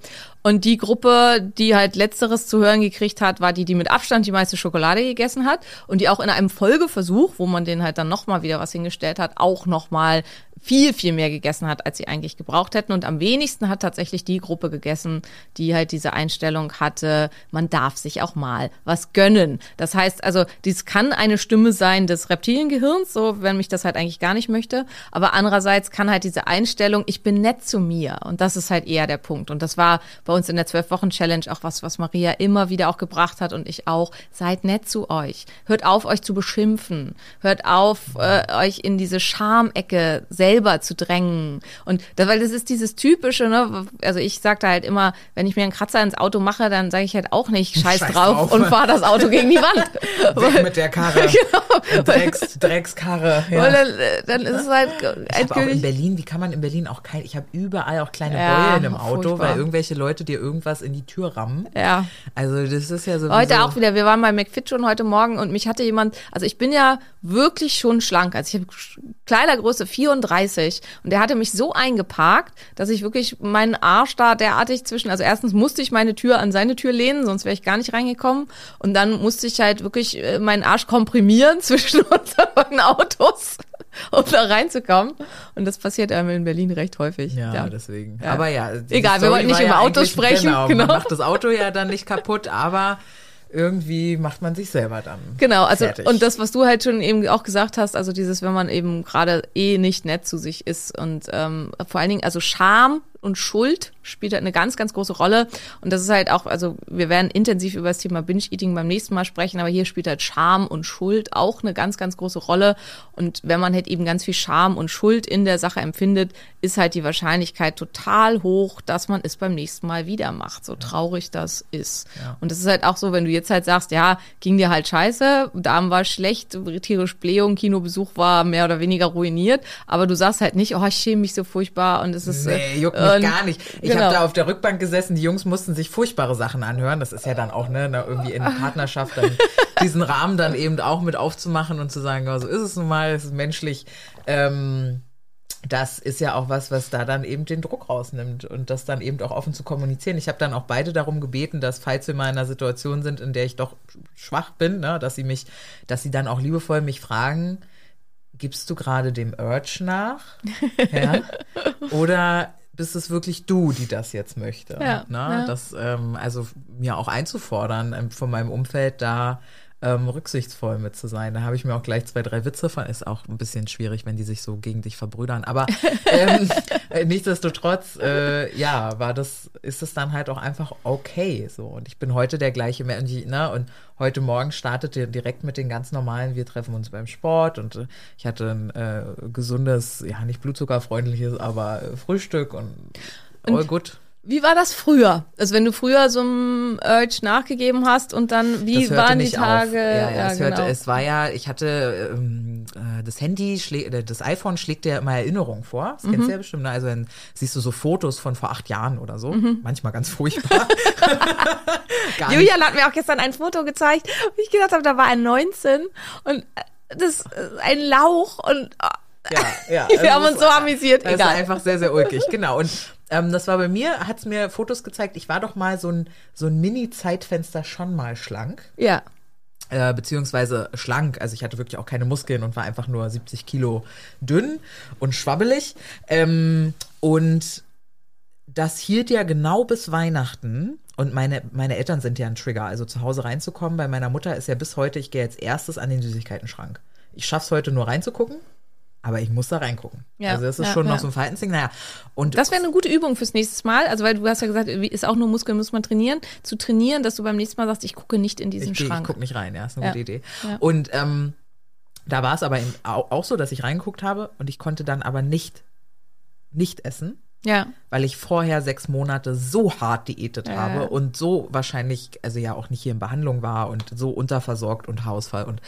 Und die Gruppe, die halt letzteres zu hören gekriegt hat, war die, die mit Abstand die meiste Schokolade gegessen hat und die auch in einem Folgeversuch, wo man denen halt dann nochmal wieder was hingestellt hat, auch nochmal viel, viel mehr gegessen hat, als sie eigentlich gebraucht hätten. Und am wenigsten hat tatsächlich die Gruppe gegessen, die halt diese Einstellung hatte, man darf sich auch mal was gönnen. Das heißt also, dies kann eine Stimme sein des Reptiliengehirns, so wenn mich das halt eigentlich gar nicht möchte. Aber andererseits kann halt diese Einstellung, ich bin nett zu mir. Und das ist halt eher der Punkt. Und das war bei uns in der Zwölf-Wochen-Challenge auch was, was Maria immer wieder auch gebracht hat und ich auch. Seid nett zu euch. Hört auf, euch zu beschimpfen. Hört auf, äh, euch in diese Schamecke selber zu drängen. Und da, weil das ist dieses typische, ne? Also ich sag da halt immer, wenn ich mir einen Kratzer ins Auto mache, dann sage ich halt auch nicht Scheiß, Scheiß drauf, drauf. und fahre das Auto gegen die Wand. <laughs> Weg mit der Karre. <laughs> genau. Drecks, Dreckskarre. Ja. Dann, äh, dann ist es halt Ich habe auch in endgültig. Berlin, wie kann man in Berlin auch kein, ich habe überall auch kleine Ja, Beulen im Auto, furchtbar. weil irgendwelche Leute dir irgendwas in die Tür rammen. Ja. Also das ist ja so. Heute auch wieder, wir waren bei McFit schon heute Morgen und mich hatte jemand, also ich bin ja wirklich schon schlank, also ich habe Kleidergröße 34 und der hatte mich so eingeparkt, dass ich wirklich meinen Arsch da derartig zwischen, also erstens musste ich meine Tür an seine Tür lehnen, sonst wäre ich gar nicht reingekommen und dann musste ich halt wirklich äh, meinen Arsch komprimieren <laughs> zwischen unseren Autos, um da reinzukommen und das passiert einem in Berlin recht häufig. Ja, deswegen. Ja. Aber ja. Egal, wir Story wollten nicht über ja Autos sprechen, Genau, genau. Man macht das Auto ja dann nicht kaputt, aber irgendwie macht man sich selber dann. Genau, also fertig. und das, was du halt schon eben auch gesagt hast, also dieses, wenn man eben gerade eh nicht nett zu sich ist und ähm, vor allen Dingen, also Scham und Schuld spielt halt eine ganz, ganz große Rolle. Und das ist halt auch, also wir werden intensiv über das Thema Binge-Eating beim nächsten Mal sprechen, aber hier spielt halt Scham und Schuld auch eine ganz, ganz große Rolle. Und wenn man halt eben ganz viel Scham und Schuld in der Sache empfindet, ist halt die Wahrscheinlichkeit total hoch, dass man es beim nächsten Mal wieder macht, so traurig das ist. Und das ist halt auch so, wenn du jetzt halt sagst, ja, ging dir halt scheiße, Darm war schlecht, tierisch Blähung, Kinobesuch war mehr oder weniger ruiniert, aber du sagst halt nicht, oh, ich schäme mich so furchtbar und es ist Nee, äh, juckt mich und- gar nicht. Ich genau. habe da auf der Rückbank gesessen, die Jungs mussten sich furchtbare Sachen anhören. Das ist ja dann auch, ne, na, irgendwie in Partnerschaft dann <laughs> diesen Rahmen dann eben auch mit aufzumachen und zu sagen, ja, so ist es nun mal, es ist menschlich. Ähm, das ist ja auch was, was da dann eben den Druck rausnimmt und das dann eben auch offen zu kommunizieren. Ich habe dann auch beide darum gebeten, dass falls wir mal in einer Situation sind, in der ich doch schwach bin, ne, dass sie mich, dass sie dann auch liebevoll mich fragen, gibst du gerade dem Urge nach? <laughs> Ja? Oder bist es wirklich du, die das jetzt möchte? Ja, ne? ja. Das, ähm, also mir auch einzufordern, ähm, von meinem Umfeld da ähm, rücksichtsvoll mit zu sein. Da habe ich mir auch gleich zwei, drei Witze von. Ist auch ein bisschen schwierig, wenn die sich so gegen dich verbrüdern. Aber <laughs> ähm, äh, nichtsdestotrotz, äh, ja, war das, ist es dann halt auch einfach okay. So. Und ich bin heute der gleiche Mensch, ne? Und heute Morgen startete direkt mit den ganz normalen, wir treffen uns beim Sport und äh, ich hatte ein äh, gesundes, ja, nicht blutzuckerfreundliches, aber äh, Frühstück und all gut. Wie war das früher? Also wenn du früher so einem Urge nachgegeben hast und dann, wie waren die Tage? Auf. Ja, ja, es, hörte, genau. es war ja, ich hatte ähm, äh, das Handy, äh, das iPhone schlägt dir immer Erinnerungen vor. Das Mhm. kennst du ja bestimmt. Ne? Also dann siehst du so Fotos von vor acht Jahren oder so. Mhm. Manchmal ganz furchtbar. <laughs> <laughs> Julian hat mir auch gestern ein Foto gezeigt, wo ich gedacht habe, da war er 19 und äh, das ist ein Lauch und Ja, ja. <laughs> Wir Also haben uns so amüsiert, Das egal. war einfach sehr, sehr ulkig, genau. Und ähm, das war bei mir, hat es mir Fotos gezeigt, ich war doch mal so ein, so ein Mini-Zeitfenster schon mal schlank. ja. äh, beziehungsweise schlank. Also ich hatte wirklich auch keine Muskeln und war einfach nur 70 Kilo dünn und schwabbelig. Ähm, und das hielt ja genau bis Weihnachten. Und meine, meine Eltern sind ja ein Trigger, also zu Hause reinzukommen. Bei meiner Mutter ist ja bis heute, ich gehe als erstes an den Süßigkeiten-Schrank. Ich schaff's heute nur reinzugucken, aber ich muss da reingucken. Ja, also das ist ja, schon ja. noch so ein Verhaltensding. Naja, und Das wäre eine gute Übung fürs nächste Mal. Also, weil du hast ja gesagt, ist auch nur Muskeln, muss man trainieren. Zu trainieren, dass du beim nächsten Mal sagst, ich gucke nicht in diesen ich, geh- ich Schrank. guck nicht rein, ja, ist eine gute Idee. Und ähm, da war es aber eben auch, so, dass ich reingeguckt habe und ich konnte dann aber nicht, nicht essen, ja. weil ich vorher sechs Monate so hart diätet Ja, habe und so wahrscheinlich, also ja auch nicht hier in Behandlung war und so unterversorgt und Haarausfall und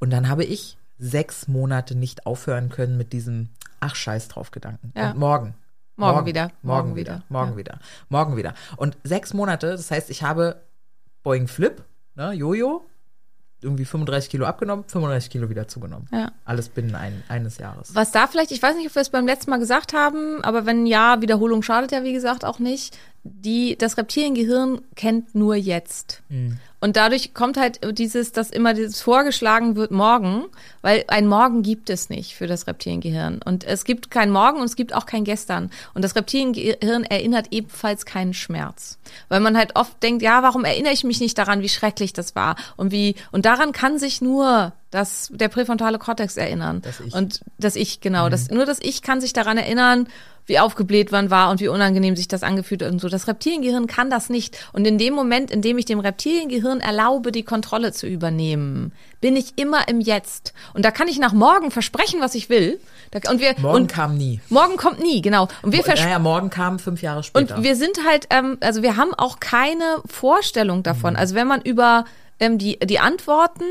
und dann habe ich sechs Monate nicht aufhören können mit diesem Ach Scheiß drauf Gedanken. Ja. Und morgen. Morgen wieder. Morgen, Morgen wieder. wieder. Morgen Ja. wieder. Morgen wieder. Und sechs Monate, das heißt, ich habe Boeing Flip, ne, Jojo, irgendwie 35 Kilo abgenommen, 35 Kilo wieder zugenommen. Ja. Alles binnen ein, eines Jahres. Was da vielleicht, ich weiß nicht, ob wir es beim letzten Mal gesagt haben, aber wenn ja, Wiederholung schadet ja, wie gesagt, auch nicht. Die, das Reptiliengehirn kennt nur jetzt. Und dadurch kommt halt dieses, dass immer dieses vorgeschlagen wird morgen, weil ein Morgen gibt es nicht für das Reptiliengehirn. Und es gibt kein Morgen und es gibt auch kein Gestern. Und das Reptiliengehirn erinnert ebenfalls keinen Schmerz. Weil man halt oft denkt, ja, warum erinnere ich mich nicht daran, wie schrecklich das war? Und wie, und daran kann sich nur das, der präfrontale Kortex erinnern. Das Ich. Und das Ich, genau. Das, nur das Ich kann sich daran erinnern, wie aufgebläht man war und wie unangenehm sich das angefühlt und so. Das Reptiliengehirn kann das nicht. Und in dem Moment, in dem ich dem Reptiliengehirn erlaube, die Kontrolle zu übernehmen, bin ich immer im Jetzt. Und da kann ich nach morgen versprechen, was ich will. Und wir, Morgen und kam nie. morgen kommt nie, genau. Und wir versprechen Naja, morgen kam fünf Jahre später. und wir sind halt, ähm, also wir haben auch keine Vorstellung Mhm. davon. Also wenn man über ähm, die, die Antworten,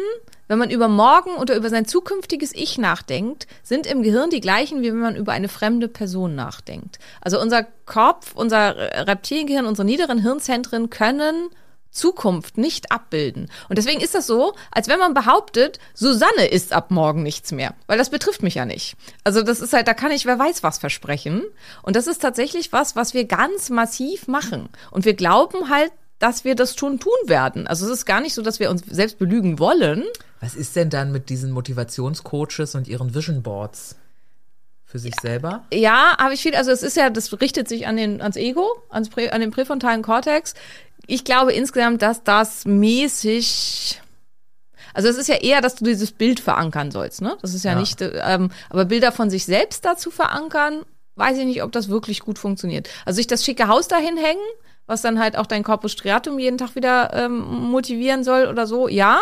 wenn man über morgen oder über sein zukünftiges Ich nachdenkt, sind im Gehirn die gleichen, wie wenn man über eine fremde Person nachdenkt. Also unser Kopf, unser Reptiliengehirn, unsere niederen Hirnzentren können Zukunft nicht abbilden. Und deswegen ist das so, als wenn man behauptet, Susanne ist ab morgen nichts mehr. Weil das betrifft mich ja nicht. Also das ist halt, da kann ich wer weiß was versprechen. Und das ist tatsächlich was, was wir ganz massiv machen. Und wir glauben halt, dass wir das schon tun werden. Also es ist gar nicht so, dass wir uns selbst belügen wollen. Was ist denn dann mit diesen Motivationscoaches und ihren Vision Boards für sich selber? Ja, habe ich viel. Also es ist ja, das richtet sich an den, ans Ego, ans Prä, an den präfrontalen Kortex. Ich glaube insgesamt, dass das mäßig. Also es ist ja eher, dass du dieses Bild verankern sollst, ne? Das ist ja, Ja. nicht, äh, ähm, aber Bilder von sich selbst dazu verankern, weiß ich nicht, ob das wirklich gut funktioniert. Also sich das schicke Haus dahin hängen, was dann halt auch dein Corpus Striatum jeden Tag wieder ähm, motivieren soll oder so, ja.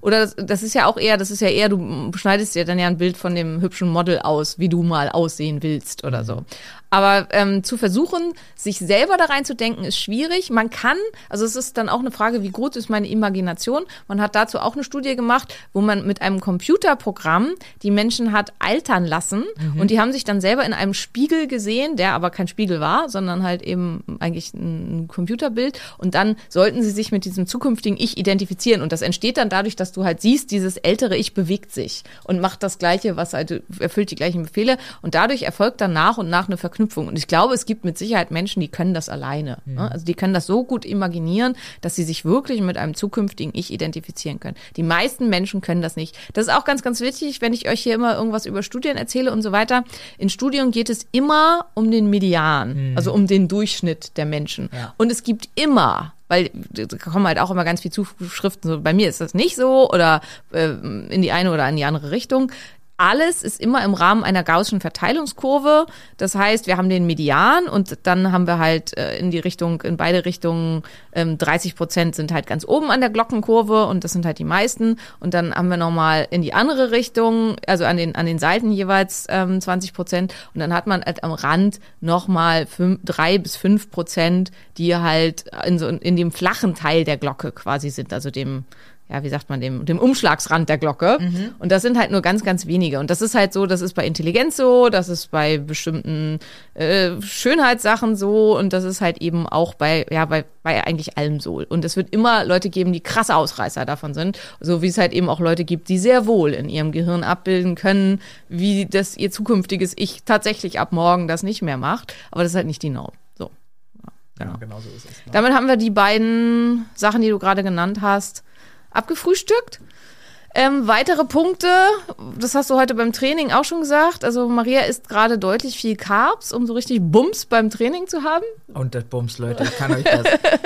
Oder das, das ist ja auch eher, das ist ja eher, du schneidest dir dann ja ein Bild von dem hübschen Model aus, wie du mal aussehen willst oder so. Aber ähm, zu versuchen, sich selber da reinzudenken, ist schwierig. Man kann, also es ist dann auch eine Frage, wie groß ist meine Imagination. Man hat dazu auch eine Studie gemacht, wo man mit einem Computerprogramm die Menschen hat altern lassen und die haben sich dann selber in einem Spiegel gesehen, der aber kein Spiegel war, sondern halt eben eigentlich ein Computerbild. Und dann sollten sie sich mit diesem zukünftigen Ich identifizieren. Und das entsteht dann dadurch, dass du halt siehst, dieses ältere Ich bewegt sich und macht das Gleiche, was halt erfüllt die gleichen Befehle. Und dadurch erfolgt dann nach und nach eine Verknüpfung. Und ich glaube, es gibt mit Sicherheit Menschen, die können das alleine. Ne? Also die können das so gut imaginieren, dass sie sich wirklich mit einem zukünftigen Ich identifizieren können. Die meisten Menschen können das nicht. Das ist auch ganz, ganz wichtig, wenn ich euch hier immer irgendwas über Studien erzähle und so weiter. In Studien geht es immer um den Median, also um den Durchschnitt der Menschen. Ja. Und es gibt immer weil da kommen halt auch immer ganz viel Zuschriften, so bei mir ist das nicht so oder äh, in die eine oder in die andere Richtung. Alles ist immer im Rahmen einer gaußschen Verteilungskurve. Das heißt, wir haben den Median und dann haben wir halt äh, in die Richtung, in beide Richtungen ähm, 30 Prozent sind halt ganz oben an der Glockenkurve und das sind halt die meisten. Und dann haben wir nochmal in die andere Richtung, also an den, an den Seiten jeweils ähm, 20 Prozent. Und dann hat man halt am Rand nochmal drei bis fünf Prozent, die halt in, so, in dem flachen Teil der Glocke quasi sind, also dem ja, wie sagt man, dem, dem Umschlagsrand der Glocke. Und das sind halt nur ganz, ganz wenige. Und das ist halt so, das ist bei Intelligenz so, das ist bei bestimmten äh, Schönheitssachen so und das ist halt eben auch bei, ja, bei, bei eigentlich allem so. Und es wird immer Leute geben, die krasse Ausreißer davon sind. So wie es halt eben auch Leute gibt, die sehr wohl in ihrem Gehirn abbilden können, wie das ihr zukünftiges Ich tatsächlich ab morgen das nicht mehr macht. Aber das ist halt nicht die Norm. So. Ja, genau so ist es. Ne? Damit haben wir die beiden Sachen, die du gerade genannt hast, abgefrühstückt. Ähm, weitere Punkte, das hast du heute beim Training auch schon gesagt. Also Maria isst gerade deutlich viel Carbs, um so richtig Bums beim Training zu haben. Und das Bums, Leute, ich kann euch das.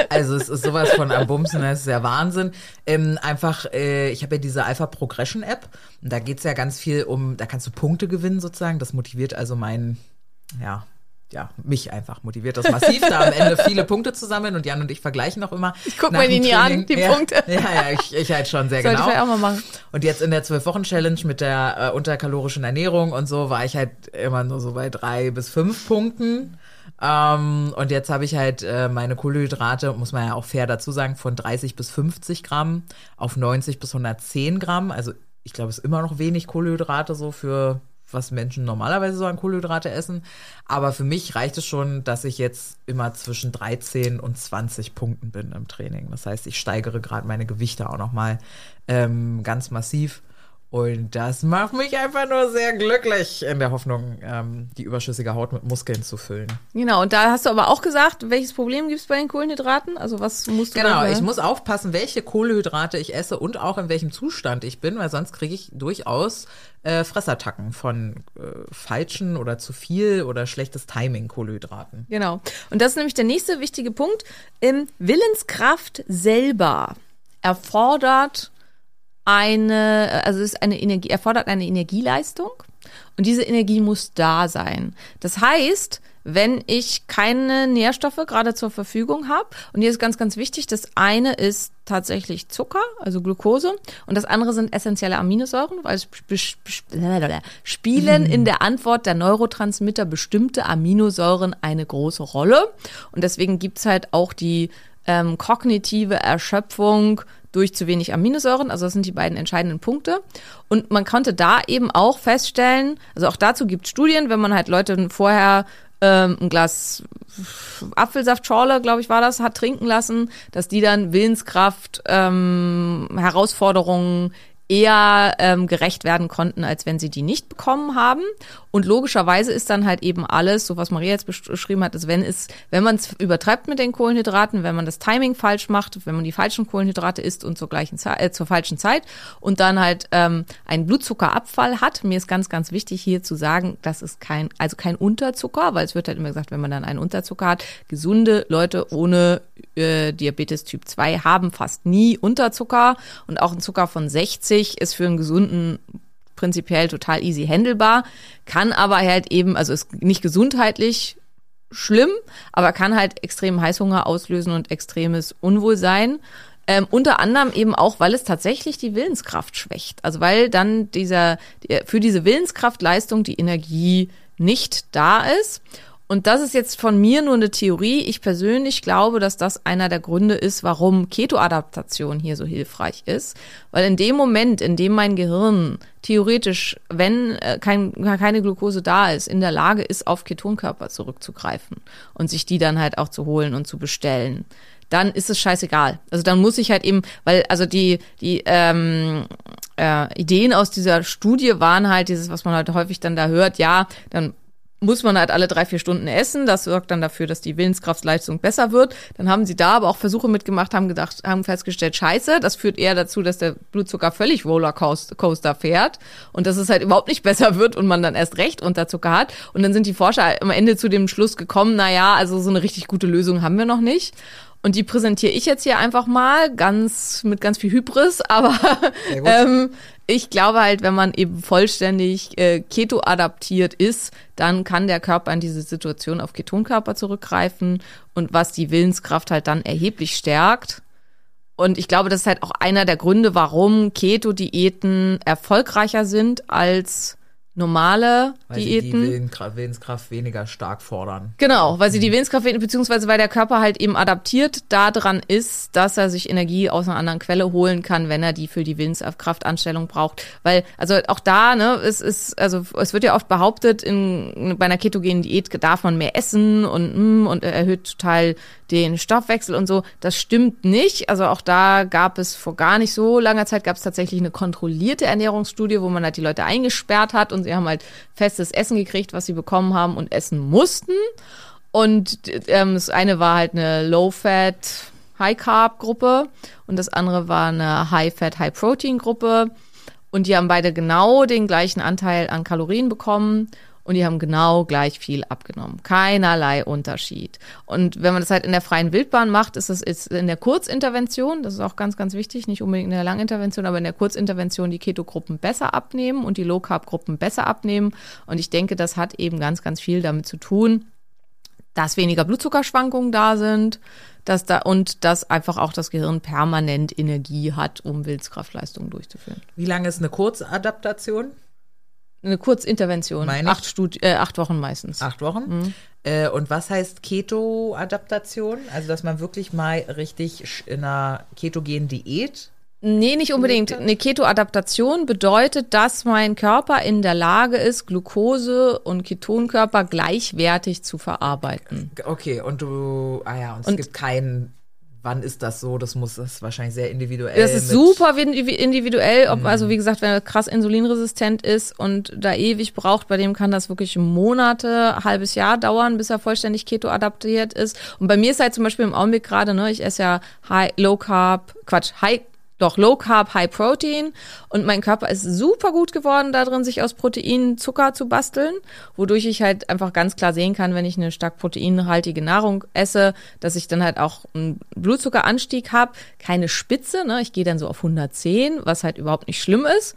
Also es ist sowas von am Bumsen, das ist ja Wahnsinn. Ähm, einfach, äh, ich habe ja diese Alpha Progression App und da geht's ja ganz viel um, da kannst du Punkte gewinnen sozusagen. Das motiviert also meinen, ja, ja, mich einfach motiviert das massiv, da am Ende viele Punkte zu sammeln und Jan und ich vergleichen auch immer. Ich guck nach mir die nie an, die ja, Punkte. <laughs> Ja, ja, ich, ich halt schon sehr Sollte genau. ich auch mal machen. Und jetzt in der Zwölf-Wochen-Challenge mit der äh, unterkalorischen Ernährung und so war ich halt immer nur so bei drei bis fünf Punkten. Ähm, und jetzt habe ich halt äh, meine Kohlenhydrate, muss man ja auch fair dazu sagen, von 30 bis 50 Gramm auf 90 bis 110 Gramm. Also ich glaube, es ist immer noch wenig Kohlenhydrate so für was Menschen normalerweise so an Kohlenhydrate essen. Aber für mich reicht es schon, dass ich jetzt immer zwischen 13 und 20 Punkten bin im Training. Das heißt, ich steigere gerade meine Gewichte auch nochmal ähm, ganz massiv. Und das macht mich einfach nur sehr glücklich in der Hoffnung, ähm, die überschüssige Haut mit Muskeln zu füllen. Genau, und da hast du aber auch gesagt, welches Problem gibt es bei den Kohlenhydraten? Also was musst du Genau, ich muss aufpassen, welche Kohlenhydrate ich esse und auch in welchem Zustand ich bin, weil sonst kriege ich durchaus äh, Fressattacken von äh, falschen oder zu viel oder schlechtes Timing Kohlenhydraten. Genau. Und das ist nämlich der nächste wichtige Punkt. Ähm, Willenskraft selber erfordert eine, also ist eine Energie, erfordert eine Energieleistung und diese Energie muss da sein. Das heißt, wenn ich keine Nährstoffe gerade zur Verfügung habe, und hier ist ganz, ganz wichtig, das eine ist tatsächlich Zucker, also Glucose, und das andere sind essentielle Aminosäuren, weil es sp- sp- spielen in der Antwort der Neurotransmitter bestimmte Aminosäuren eine große Rolle. Und deswegen gibt's halt auch die ähm, kognitive Erschöpfung durch zu wenig Aminosäuren. Also das sind die beiden entscheidenden Punkte. Und man konnte da eben auch feststellen, also auch dazu gibt Studien, wenn man halt Leute vorher ähm, ein Glas Apfelsaftschorle, glaube ich, war das, hat trinken lassen, dass die dann Willenskraft, ähm, Herausforderungen eher ähm, gerecht werden konnten, als wenn sie die nicht bekommen haben. Und logischerweise ist dann halt eben alles, so was Maria jetzt besch- beschrieben hat, ist, wenn es, wenn man es übertreibt mit den Kohlenhydraten, wenn man das Timing falsch macht, wenn man die falschen Kohlenhydrate isst und zur gleichen Zeit, äh, zur falschen Zeit und dann halt ähm, einen Blutzuckerabfall hat. Mir ist ganz, ganz wichtig hier zu sagen, das ist kein, also kein Unterzucker, weil es wird halt immer gesagt, wenn man dann einen Unterzucker hat, gesunde Leute ohne äh, Diabetes Typ 2 haben fast nie Unterzucker und auch ein Zucker von 60 ist für einen gesunden prinzipiell total easy handelbar, kann aber halt eben, also ist nicht gesundheitlich schlimm, aber kann halt extremen Heißhunger auslösen und extremes Unwohlsein. Ähm, unter anderem eben auch, weil es tatsächlich die Willenskraft schwächt. Also weil dann dieser, die- für diese Willenskraftleistung die Energie nicht da ist. Und das ist jetzt von mir nur eine Theorie. Ich persönlich glaube, dass das einer der Gründe ist, warum Keto-Adaptation hier so hilfreich ist. Weil in dem Moment, in dem mein Gehirn theoretisch, wenn äh, kein, keine Glucose da ist, in der Lage ist, auf Ketonkörper zurückzugreifen und sich die dann halt auch zu holen und zu bestellen, dann ist es scheißegal. Also dann muss ich halt eben, weil also die die ähm, äh, Ideen aus dieser Studie waren halt dieses, was man halt häufig dann da hört, ja, dann muss man halt alle drei, vier Stunden essen. Das sorgt dann dafür, dass die Willenskraftleistung besser wird. Dann haben sie da aber auch Versuche mitgemacht, haben gedacht, haben festgestellt, scheiße, das führt eher dazu, dass der Blutzucker völlig Rollercoaster fährt und dass es halt überhaupt nicht besser wird und man dann erst recht Unterzucker hat. Und dann sind die Forscher am Ende zu dem Schluss gekommen, na ja, also so eine richtig gute Lösung haben wir noch nicht. Und die präsentiere ich jetzt hier einfach mal, ganz mit ganz viel Hybris, aber <laughs> ähm, ich glaube halt, wenn man eben vollständig äh, Keto adaptiert ist, dann kann der Körper in diese Situation auf Ketonkörper zurückgreifen und was die Willenskraft halt dann erheblich stärkt. Und ich glaube, das ist halt auch einer der Gründe, warum Keto-Diäten erfolgreicher sind als normale Weil sie Diäten. die Willenskraft, Willenskraft weniger stark fordern. Genau, weil sie die Willenskraft, beziehungsweise weil der Körper halt eben adaptiert daran ist, dass er sich Energie aus einer anderen Quelle holen kann, wenn er die für die Willenskraftanstellung braucht. Weil, also auch da, ne, es ist, also es wird ja oft behauptet, in, bei einer ketogenen Diät darf man mehr essen und, mm, und erhöht total den Stoffwechsel und so. Das stimmt nicht. Also auch da gab es vor gar nicht so langer Zeit gab es tatsächlich eine kontrollierte Ernährungsstudie, wo man halt die Leute eingesperrt hat und sie haben halt festes Essen gekriegt, was sie bekommen haben und essen mussten. Und ähm, das eine war halt eine Low-Fat, High-Carb-Gruppe und das andere war eine High-Fat, High-Protein-Gruppe. Und die haben beide genau den gleichen Anteil an Kalorien bekommen und die haben genau gleich viel abgenommen. Keinerlei Unterschied. Und wenn man das halt in der freien Wildbahn macht, ist es ist in der Kurzintervention, das ist auch ganz, ganz wichtig, nicht unbedingt in der Langintervention, aber in der Kurzintervention die Keto-Gruppen besser abnehmen und die Low-Carb-Gruppen besser abnehmen. Und ich denke, das hat eben ganz, ganz viel damit zu tun, dass weniger Blutzuckerschwankungen da sind, dass da und dass einfach auch das Gehirn permanent Energie hat, um Willenskraftleistungen durchzuführen. Wie lange ist eine Kurzadaptation? Eine Kurzintervention, Meine acht, Studi äh, acht Wochen meistens. Acht Wochen. Mhm. Äh, und was heißt Keto-Adaptation? Also, dass man wirklich mal richtig in einer ketogenen Diät. Nee, nicht unbedingt. Eine Keto-Adaptation bedeutet, dass mein Körper in der Lage ist, Glucose und Ketonkörper gleichwertig zu verarbeiten. Okay, und du, ah ja, und es Und- gibt keinen, wann ist das so? Das muss, das ist wahrscheinlich sehr individuell. Das ist super individuell, ob, also wie gesagt, wenn er krass insulinresistent ist und da ewig braucht, bei dem kann das wirklich Monate, halbes Jahr dauern, bis er vollständig Keto adaptiert ist. Und bei mir ist halt zum Beispiel im Augenblick gerade, ne, ich esse ja High, Low Carb, Quatsch, High doch Low Carb, High Protein. Und mein Körper ist super gut geworden darin, sich aus Proteinen Zucker zu basteln, wodurch ich halt einfach ganz klar sehen kann, wenn ich eine stark proteinhaltige Nahrung esse, dass ich dann halt auch einen Blutzuckeranstieg habe, keine Spitze, ne? ich gehe dann so auf 110, was halt überhaupt nicht schlimm ist,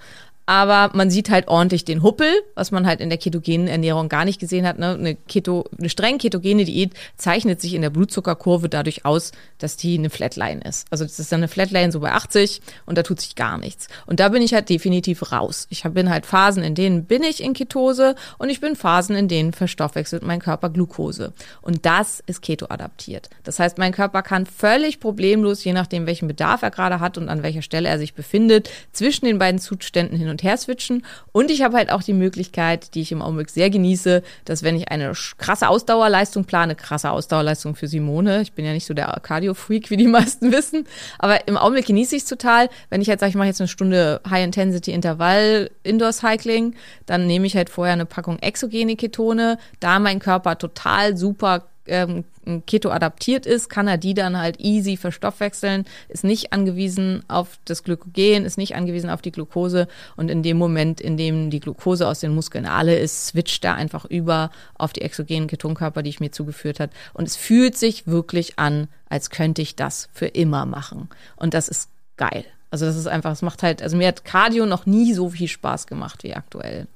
aber man sieht halt ordentlich den Huppel, was man halt in der ketogenen Ernährung gar nicht gesehen hat. Ne? Eine, Keto, eine streng ketogene Diät zeichnet sich in der Blutzuckerkurve dadurch aus, dass die eine Flatline ist. Also das ist dann eine Flatline so bei 80 und da tut sich gar nichts. Und da bin ich halt definitiv raus. Ich bin halt Phasen, in denen bin ich in Ketose und ich bin Phasen, in denen verstoffwechselt mein Körper Glucose. Und das ist Keto-adaptiert. Das heißt, mein Körper kann völlig problemlos, je nachdem, welchen Bedarf er gerade hat und an welcher Stelle er sich befindet, zwischen den beiden Zuständen hin und her switchen. Und ich habe halt auch die Möglichkeit, die ich im Augenblick sehr genieße, dass wenn ich eine krasse Ausdauerleistung plane, krasse Ausdauerleistung für Simone, ich bin ja nicht so der Cardio-Freak, wie die <laughs> meisten wissen, aber im Augenblick genieße ich es total, wenn ich halt sage, ich mache jetzt eine Stunde High-Intensity-Intervall Indoor-Cycling, dann nehme ich halt vorher eine Packung exogene Ketone, da mein Körper total super ähm, Keto adaptiert ist, kann er die dann halt easy verstoffwechseln, ist nicht angewiesen auf das Glykogen, ist nicht angewiesen auf die Glucose und in dem Moment, in dem die Glucose aus den Muskeln alle ist, switcht er einfach über auf die exogenen Ketonkörper, die ich mir zugeführt hat und es fühlt sich wirklich an, als könnte ich das für immer machen und das ist geil. Also das ist einfach, es macht halt, also mir hat Cardio noch nie so viel Spaß gemacht wie aktuell.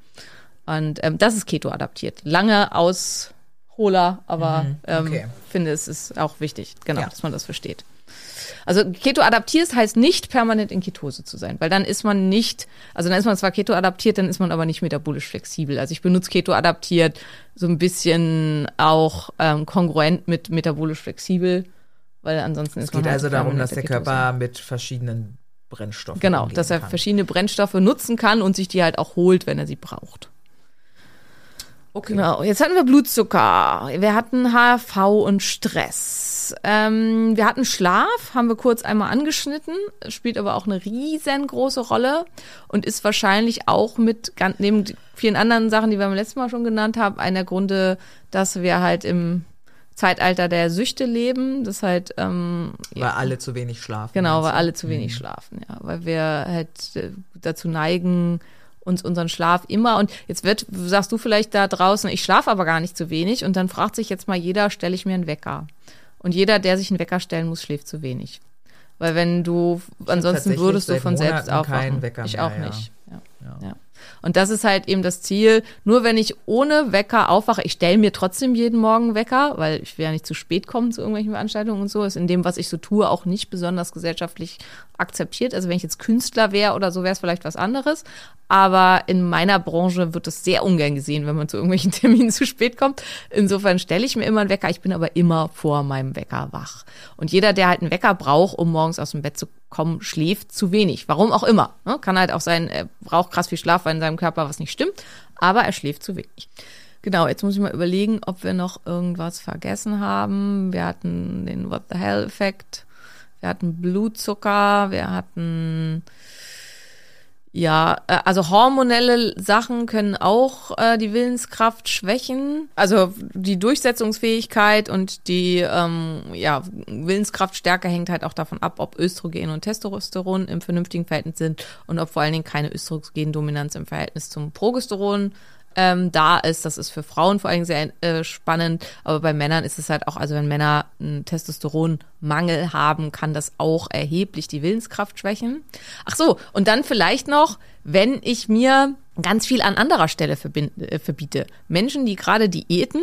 Und ähm, das ist Keto adaptiert. Lange Ausholer, aber okay. ähm, finde es ist auch wichtig, genau, Ja. dass man das versteht. Also Keto adaptiert heißt nicht permanent in Ketose zu sein, weil dann ist man nicht, also dann ist man zwar Keto adaptiert, dann ist man aber nicht metabolisch flexibel. Also ich benutze Keto adaptiert so ein bisschen auch ähm, kongruent mit metabolisch flexibel, weil ansonsten ist Es man geht halt also darum, dass der Ketose. Körper mit verschiedenen Brennstoffen. Genau, dass er kann. verschiedene Brennstoffe nutzen kann und sich die halt auch holt, wenn er sie braucht. Okay. Genau, jetzt hatten wir Blutzucker, wir hatten HRV und Stress. Ähm, wir hatten Schlaf, haben wir kurz einmal angeschnitten, spielt aber auch eine riesengroße Rolle und ist wahrscheinlich auch mit, neben vielen anderen Sachen, die wir beim letzten Mal schon genannt haben, einer Gründe, dass wir halt im Zeitalter der Süchte leben, das halt, ähm, Weil alle zu wenig schlafen. Genau, weil alle zu wenig schlafen, ja. Weil wir halt äh, dazu neigen, uns unseren Schlaf immer und jetzt wird, sagst du vielleicht da draußen, ich schlafe aber gar nicht zu wenig und dann fragt sich jetzt mal jeder, stelle ich mir einen Wecker? Und jeder, der sich einen Wecker stellen muss, schläft zu wenig. Weil wenn du, ansonsten tatsächlich würdest du von selbst Monaten aufwachen. Ich auch ja. nicht. Ja. Und das ist halt eben das Ziel. Nur wenn ich ohne Wecker aufwache, ich stelle mir trotzdem jeden Morgen Wecker, weil ich will ja nicht zu spät kommen zu irgendwelchen Veranstaltungen und so, ist in dem, was ich so tue, auch nicht besonders gesellschaftlich akzeptiert. Also wenn ich jetzt Künstler wäre oder so, wäre es vielleicht was anderes. Aber in meiner Branche wird es sehr ungern gesehen, wenn man zu irgendwelchen <laughs> Terminen zu spät kommt. Insofern stelle ich mir immer einen Wecker. Ich bin aber immer vor meinem Wecker wach. Und jeder, der halt einen Wecker braucht, um morgens aus dem Bett zu kommen, schläft zu wenig. Warum auch immer. Ne? Kann halt auch sein, er braucht krass viel Schlaf, weil in seinem Körper was nicht stimmt. Aber er schläft zu wenig. Genau, jetzt muss ich mal überlegen, ob wir noch irgendwas vergessen haben. Wir hatten den What the Hell-Effekt. Wir hatten Blutzucker. Wir hatten ja, äh, also hormonelle Sachen können auch äh, die Willenskraft schwächen. Also die Durchsetzungsfähigkeit und die ähm, ja, Willenskraftstärke hängt halt auch davon ab, ob Östrogen und Testosteron im vernünftigen Verhältnis sind und ob vor allen Dingen keine Östrogendominanz im Verhältnis zum Progesteron ähm, da ist. Das ist für Frauen vor allem sehr äh, spannend, aber bei Männern ist es halt auch, also wenn Männer einen Testosteronmangel haben, kann das auch erheblich die Willenskraft schwächen. Ach so, und dann vielleicht noch, wenn ich mir ganz viel an anderer Stelle äh, verbiete. Menschen, die gerade Diäten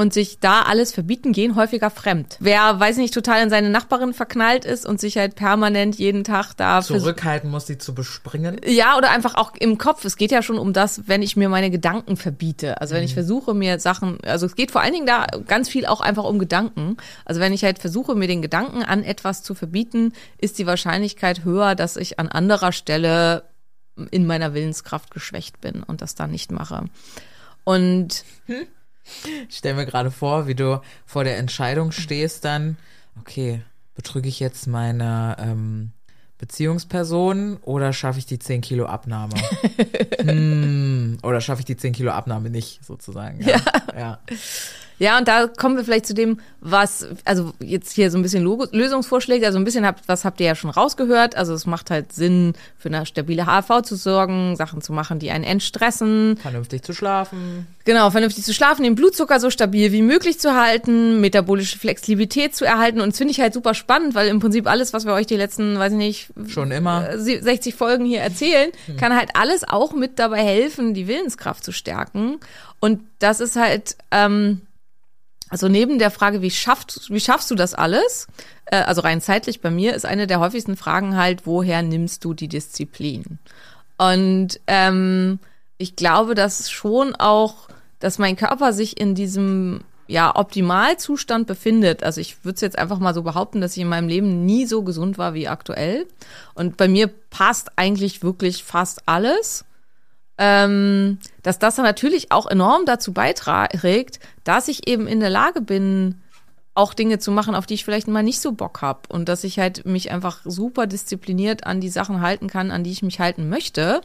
und sich da alles verbieten, gehen häufiger fremd. Wer, weiß nicht, total in seine Nachbarin verknallt ist und sich halt permanent jeden Tag da zurückhalten muss, sie zu bespringen. Ja, oder einfach auch im Kopf. Es geht ja schon um das, wenn ich mir meine Gedanken verbiete. Also wenn mhm. ich versuche, mir Sachen, also es geht vor allen Dingen da ganz viel auch einfach um Gedanken. Also wenn ich halt versuche, mir den Gedanken an etwas zu verbieten, ist die Wahrscheinlichkeit höher, dass ich an anderer Stelle in meiner Willenskraft geschwächt bin und das dann nicht mache. Und hm? Ich stelle mir gerade vor, wie du vor der Entscheidung stehst dann, okay, betrüge ich jetzt meine ähm, Beziehungsperson oder schaffe ich die 10 Kilo Abnahme? <laughs> hm, oder schaffe ich die 10 Kilo Abnahme nicht, sozusagen. Ja. ja. ja. Ja, und da kommen wir vielleicht zu dem, was, also jetzt hier so ein bisschen Lösungsvorschläge, also ein bisschen habt, was habt ihr ja schon rausgehört. Also es macht halt Sinn, für eine stabile HRV zu sorgen, Sachen zu machen, die einen entstressen. Vernünftig zu schlafen. Genau, vernünftig zu schlafen, den Blutzucker so stabil wie möglich zu halten, metabolische Flexibilität zu erhalten. Und das finde ich halt super spannend, weil im Prinzip alles, was wir euch die letzten, weiß ich nicht, schon immer 60 Folgen hier erzählen, hm. kann halt alles auch mit dabei helfen, die Willenskraft zu stärken. Und das ist halt, ähm, also neben der Frage, wie schaffst, wie schaffst du das alles? Äh, also rein zeitlich bei mir ist eine der häufigsten Fragen halt, woher nimmst du die Disziplin? Und ähm, ich glaube, dass schon auch, dass mein Körper sich in diesem ja, Optimalzustand befindet. Also ich würde es jetzt einfach mal so behaupten, dass ich in meinem Leben nie so gesund war wie aktuell. Und bei mir passt eigentlich wirklich fast alles ähm, dass das dann natürlich auch enorm dazu beiträgt, dass ich eben in der Lage bin, auch Dinge zu machen, auf die ich vielleicht mal nicht so Bock habe und dass ich halt mich einfach super diszipliniert an die Sachen halten kann, an die ich mich halten möchte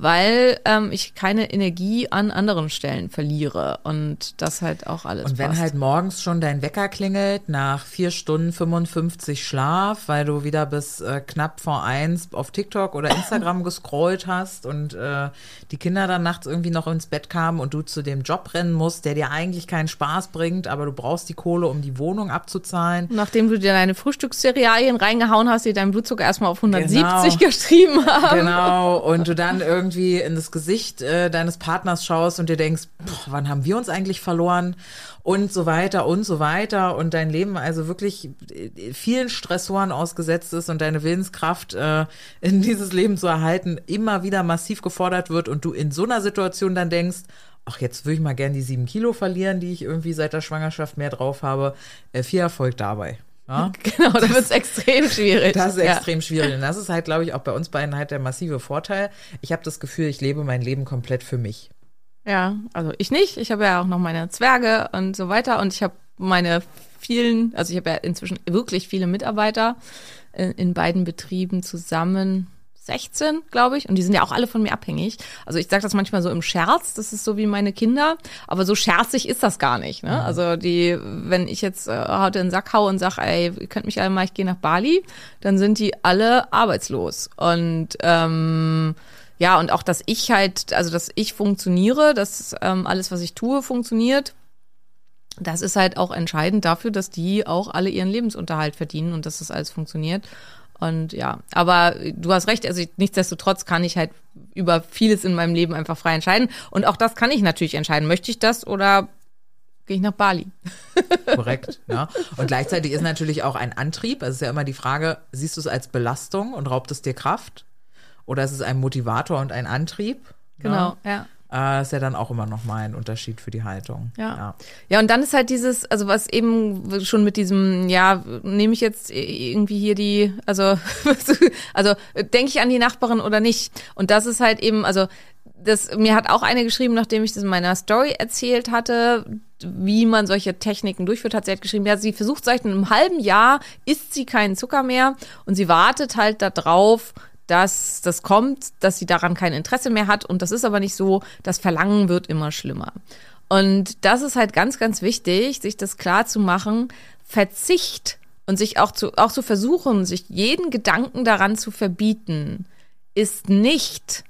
weil ähm, ich keine Energie an anderen Stellen verliere und das halt auch alles. Und wenn passt. halt morgens schon dein Wecker klingelt nach vier Stunden 55 Schlaf, weil du wieder bis äh, knapp vor eins auf TikTok oder Instagram <laughs> gescrollt hast und äh, die Kinder dann nachts irgendwie noch ins Bett kamen und du zu dem Job rennen musst, der dir eigentlich keinen Spaß bringt, aber du brauchst die Kohle, um die Wohnung abzuzahlen. Nachdem du dir deine Frühstückscerealien reingehauen hast, die deinen Blutzucker erstmal auf 170 genau. <laughs> geschrieben haben. Genau. Und du dann irgendwie irgendwie in das Gesicht äh, deines Partners schaust und dir denkst, boah, wann haben wir uns eigentlich verloren? Und so weiter und so weiter. Und dein Leben also wirklich äh, vielen Stressoren ausgesetzt ist und deine Willenskraft äh, in dieses Leben zu erhalten immer wieder massiv gefordert wird und du in so einer Situation dann denkst, ach, jetzt würde ich mal gern die sieben Kilo verlieren, die ich irgendwie seit der Schwangerschaft mehr drauf habe. Äh, viel Erfolg dabei. Ja? <laughs> Genau, da wird es extrem schwierig. Das ist ja. extrem schwierig. Und das ist halt, glaube ich, auch bei uns beiden halt der massive Vorteil. Ich habe das Gefühl, ich lebe mein Leben komplett für mich. Ja, also ich nicht. Ich habe ja auch noch meine Zwerge und so weiter. Und ich habe meine vielen, also ich habe ja inzwischen wirklich viele Mitarbeiter in, in beiden Betrieben zusammen 16, glaube ich. Und die sind ja auch alle von mir abhängig. Also ich sage das manchmal so im Scherz, das ist so wie meine Kinder. Aber so scherzig ist das gar nicht. Ne? Mhm. Also die, wenn ich jetzt äh, heute in den Sack hau und sage, ey, ihr könnt mich alle mal, ich gehe nach Bali, dann sind die alle arbeitslos. Und ähm, ja, und auch, dass ich halt, also dass ich funktioniere, dass ähm, alles, was ich tue, funktioniert. Das ist halt auch entscheidend dafür, dass die auch alle ihren Lebensunterhalt verdienen und dass das alles funktioniert. Und ja, aber du hast recht, also nichtsdestotrotz kann ich halt über vieles in meinem Leben einfach frei entscheiden. Und auch das kann ich natürlich entscheiden. Möchte ich das oder gehe ich nach Bali? <laughs> Korrekt. Ja. Und gleichzeitig ist natürlich auch ein Antrieb. Also es ist ja immer die Frage, siehst du es als Belastung und raubt es dir Kraft? Oder ist es ein Motivator und ein Antrieb? Genau, ja. Äh, ist ja dann auch immer noch mal ein Unterschied für die Haltung. Ja. ja. Ja, und dann ist halt dieses, also was eben schon mit diesem, ja, nehme ich jetzt irgendwie hier die, also, <laughs> also denke ich an die Nachbarin oder nicht? Und das ist halt eben, also das, mir hat auch eine geschrieben, nachdem ich das in meiner Story erzählt hatte, wie man solche Techniken durchführt, hat sie halt geschrieben, ja, sie versucht seit einem halben Jahr, isst sie keinen Zucker mehr und sie wartet halt darauf, dass das kommt, dass sie daran kein Interesse mehr hat. Und das ist aber nicht so. Das Verlangen wird immer schlimmer. Und das ist halt ganz, ganz wichtig, sich das klar zu machen. Verzicht und sich auch zu, auch zu versuchen, sich jeden Gedanken daran zu verbieten, ist nicht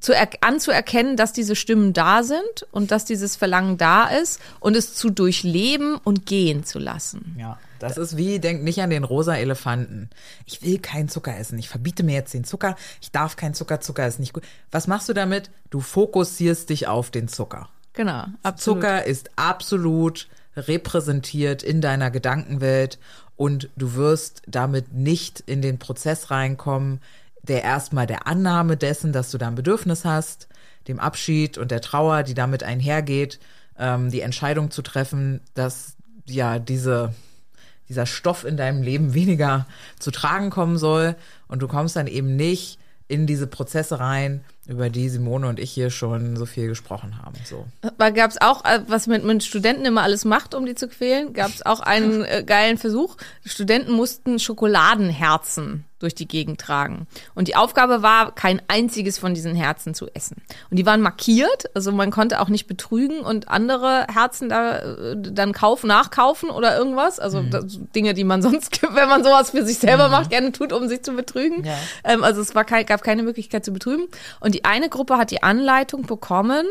zu anzuerkennen, dass diese Stimmen da sind und dass dieses Verlangen da ist und es zu durchleben und gehen zu lassen. Ja, das ist wie, denk nicht an den rosa Elefanten. Ich will keinen Zucker essen. Ich verbiete mir jetzt den Zucker. Ich darf keinen Zucker. Zucker ist nicht gut. Was machst du damit? Du fokussierst dich auf den Zucker. Genau. Absolut. Zucker ist absolut repräsentiert in deiner Gedankenwelt und du wirst damit nicht in den Prozess reinkommen, der erstmal der Annahme dessen, dass du da ein Bedürfnis hast, dem Abschied und der Trauer, die damit einhergeht, ähm, die Entscheidung zu treffen, dass ja diese dieser Stoff in deinem Leben weniger zu tragen kommen soll. Und du kommst dann eben nicht in diese Prozesse rein, über die Simone und ich hier schon so viel gesprochen haben. So. Gab es auch, äh, was mit, mit Studenten immer alles macht, um die zu quälen, gab es auch einen äh, geilen Versuch. Die Studenten mussten Schokoladenherzen durch die Gegend tragen. Und die Aufgabe war, kein einziges von diesen Herzen zu essen. Und die waren markiert, also man konnte auch nicht betrügen und andere Herzen da äh, dann kaufen, nachkaufen oder irgendwas. Also mhm. das, Dinge, die man <laughs> sonst, wenn man sowas für sich selber mhm. macht, gerne tut, um sich zu betrügen. Ja. Ähm, also es war kein, gab keine Möglichkeit zu betrügen. Und die eine Gruppe hat die Anleitung bekommen,